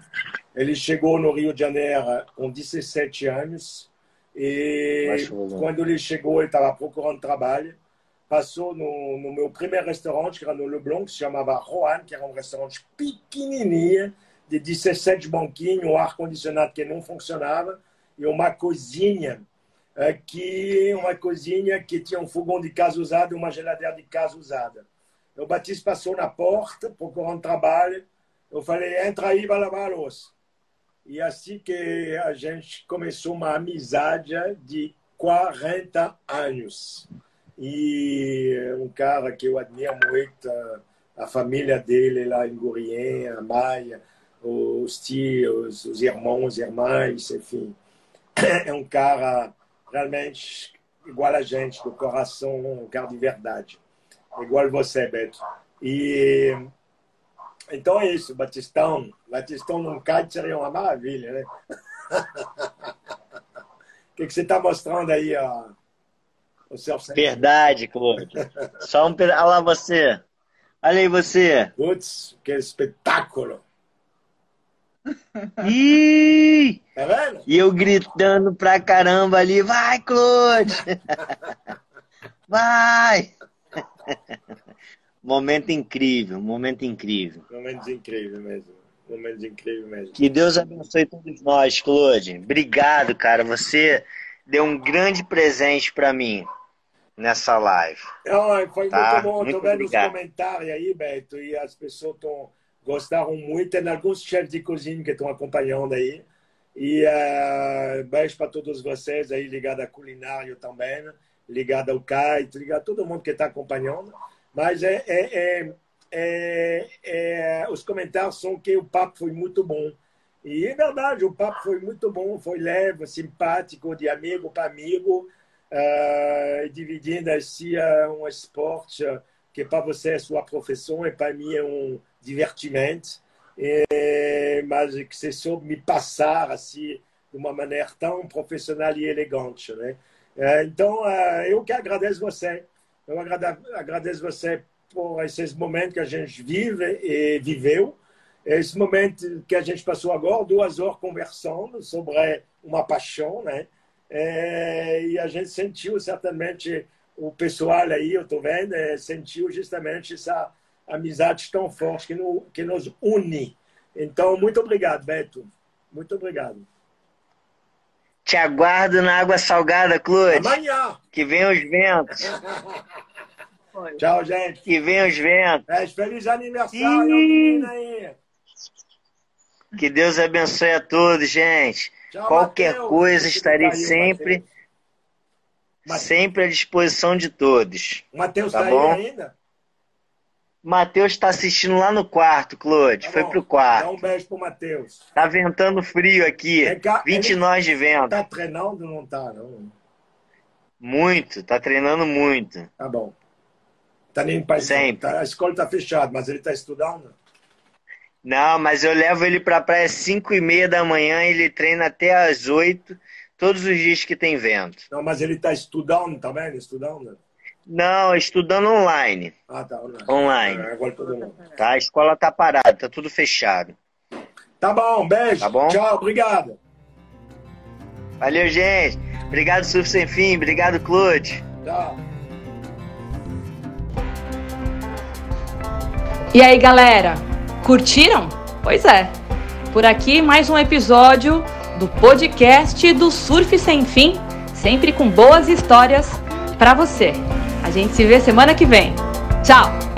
ele chegou no Rio de Janeiro com 17 anos e quando ele chegou, ele estava procurando trabalho. passou no, no meu primeiro restaurante, que era no Leblon, que se chamava Rohan, que era um restaurante pequenininho, de 17 banquinhos, um ar-condicionado que não funcionava, e uma cozinha é, que uma cozinha que tinha um fogão de casa usado e uma geladeira de casa usada. O Batista passou na porta, procurando trabalho. Eu falei, entra aí, vai lavar a louça. E assim que a gente começou uma amizade de 40 anos. E um cara que eu admiro muito, a família dele lá em Gurien, a Maia, os tios, os irmãos, irmãs, enfim. É um cara realmente igual a gente, do coração, um cara de verdade. Igual você, Beto. E então é isso, Batistão. Batistão num kite seria uma maravilha, né? O que, que você está mostrando aí, ó? O seu Verdade, Claude. Só um pedaço. Olha lá você. Olha aí você. Putz, que espetáculo. Ih! Tá vendo? E eu gritando pra caramba ali, vai, Claude! vai! momento incrível, momento incrível. Momento incrível mesmo. Momento incrível mesmo. Que Deus abençoe todos nós, Claude. Obrigado, cara. Você deu um grande presente para mim nessa live. Oh, foi tá? muito bom. Muito Tô vendo obrigado. os comentários aí, Beto, e as pessoas estão gostaram muito. Tem alguns chefes de cozinha que estão acompanhando aí. E uh, beijo para todos vocês aí, ligado à culinária também, ligado ao kite, ligado a todo mundo que está acompanhando. Mas é, é, é, é, os comentários são que o papo foi muito bom. E é verdade, o papo foi muito bom, foi leve, simpático, de amigo para amigo, uh, dividindo assim uh, um esporte que para você é sua profissão e para mim é um divertimento, e, mas que você soube me passar assim de uma maneira tão profissional e elegante, né? É, então, é, eu que agradeço você. Eu agradeço você por esses momentos que a gente vive e viveu. Esse momento que a gente passou agora, duas horas conversando sobre uma paixão, né? É, e a gente sentiu certamente o pessoal aí, eu estou vendo, sentiu justamente essa amizade tão forte que, no, que nos une. Então, muito obrigado, Beto. Muito obrigado. Te aguardo na água salgada, Claude. Amanhã. Que venham os ventos. Tchau, gente. Que venham os ventos. É, feliz aniversário, menina aí. Que Deus abençoe a todos, gente. Tchau, Qualquer Mateus. coisa, estarei sempre, sempre à disposição de todos. O Matheus tá, tá bom? ainda? Matheus está assistindo lá no quarto, Claude. Tá Foi pro quarto. Dá um beijo pro Matheus. Tá ventando frio aqui. É 20 nós de vento. Tá treinando ou não tá, não? Muito, tá treinando muito. Tá bom. Tá nem pai. Sempre. Tá, a escola tá fechada, mas ele tá estudando? Não, mas eu levo ele pra praia às 5 e meia da manhã e ele treina até às 8, todos os dias que tem vento. Não, mas ele tá estudando também, estudando? Não, estudando online. Ah, tá, online. Online. É, agora todo mundo. Tá, a escola tá parada, tá tudo fechado. Tá bom, beijo. Tá bom? Tchau, obrigado. Valeu, gente. Obrigado, Surf Sem Fim. Obrigado, Claude. Tchau. E aí, galera? Curtiram? Pois é. Por aqui, mais um episódio do podcast do Surf Sem Fim, sempre com boas histórias para você. A gente se vê semana que vem. Tchau!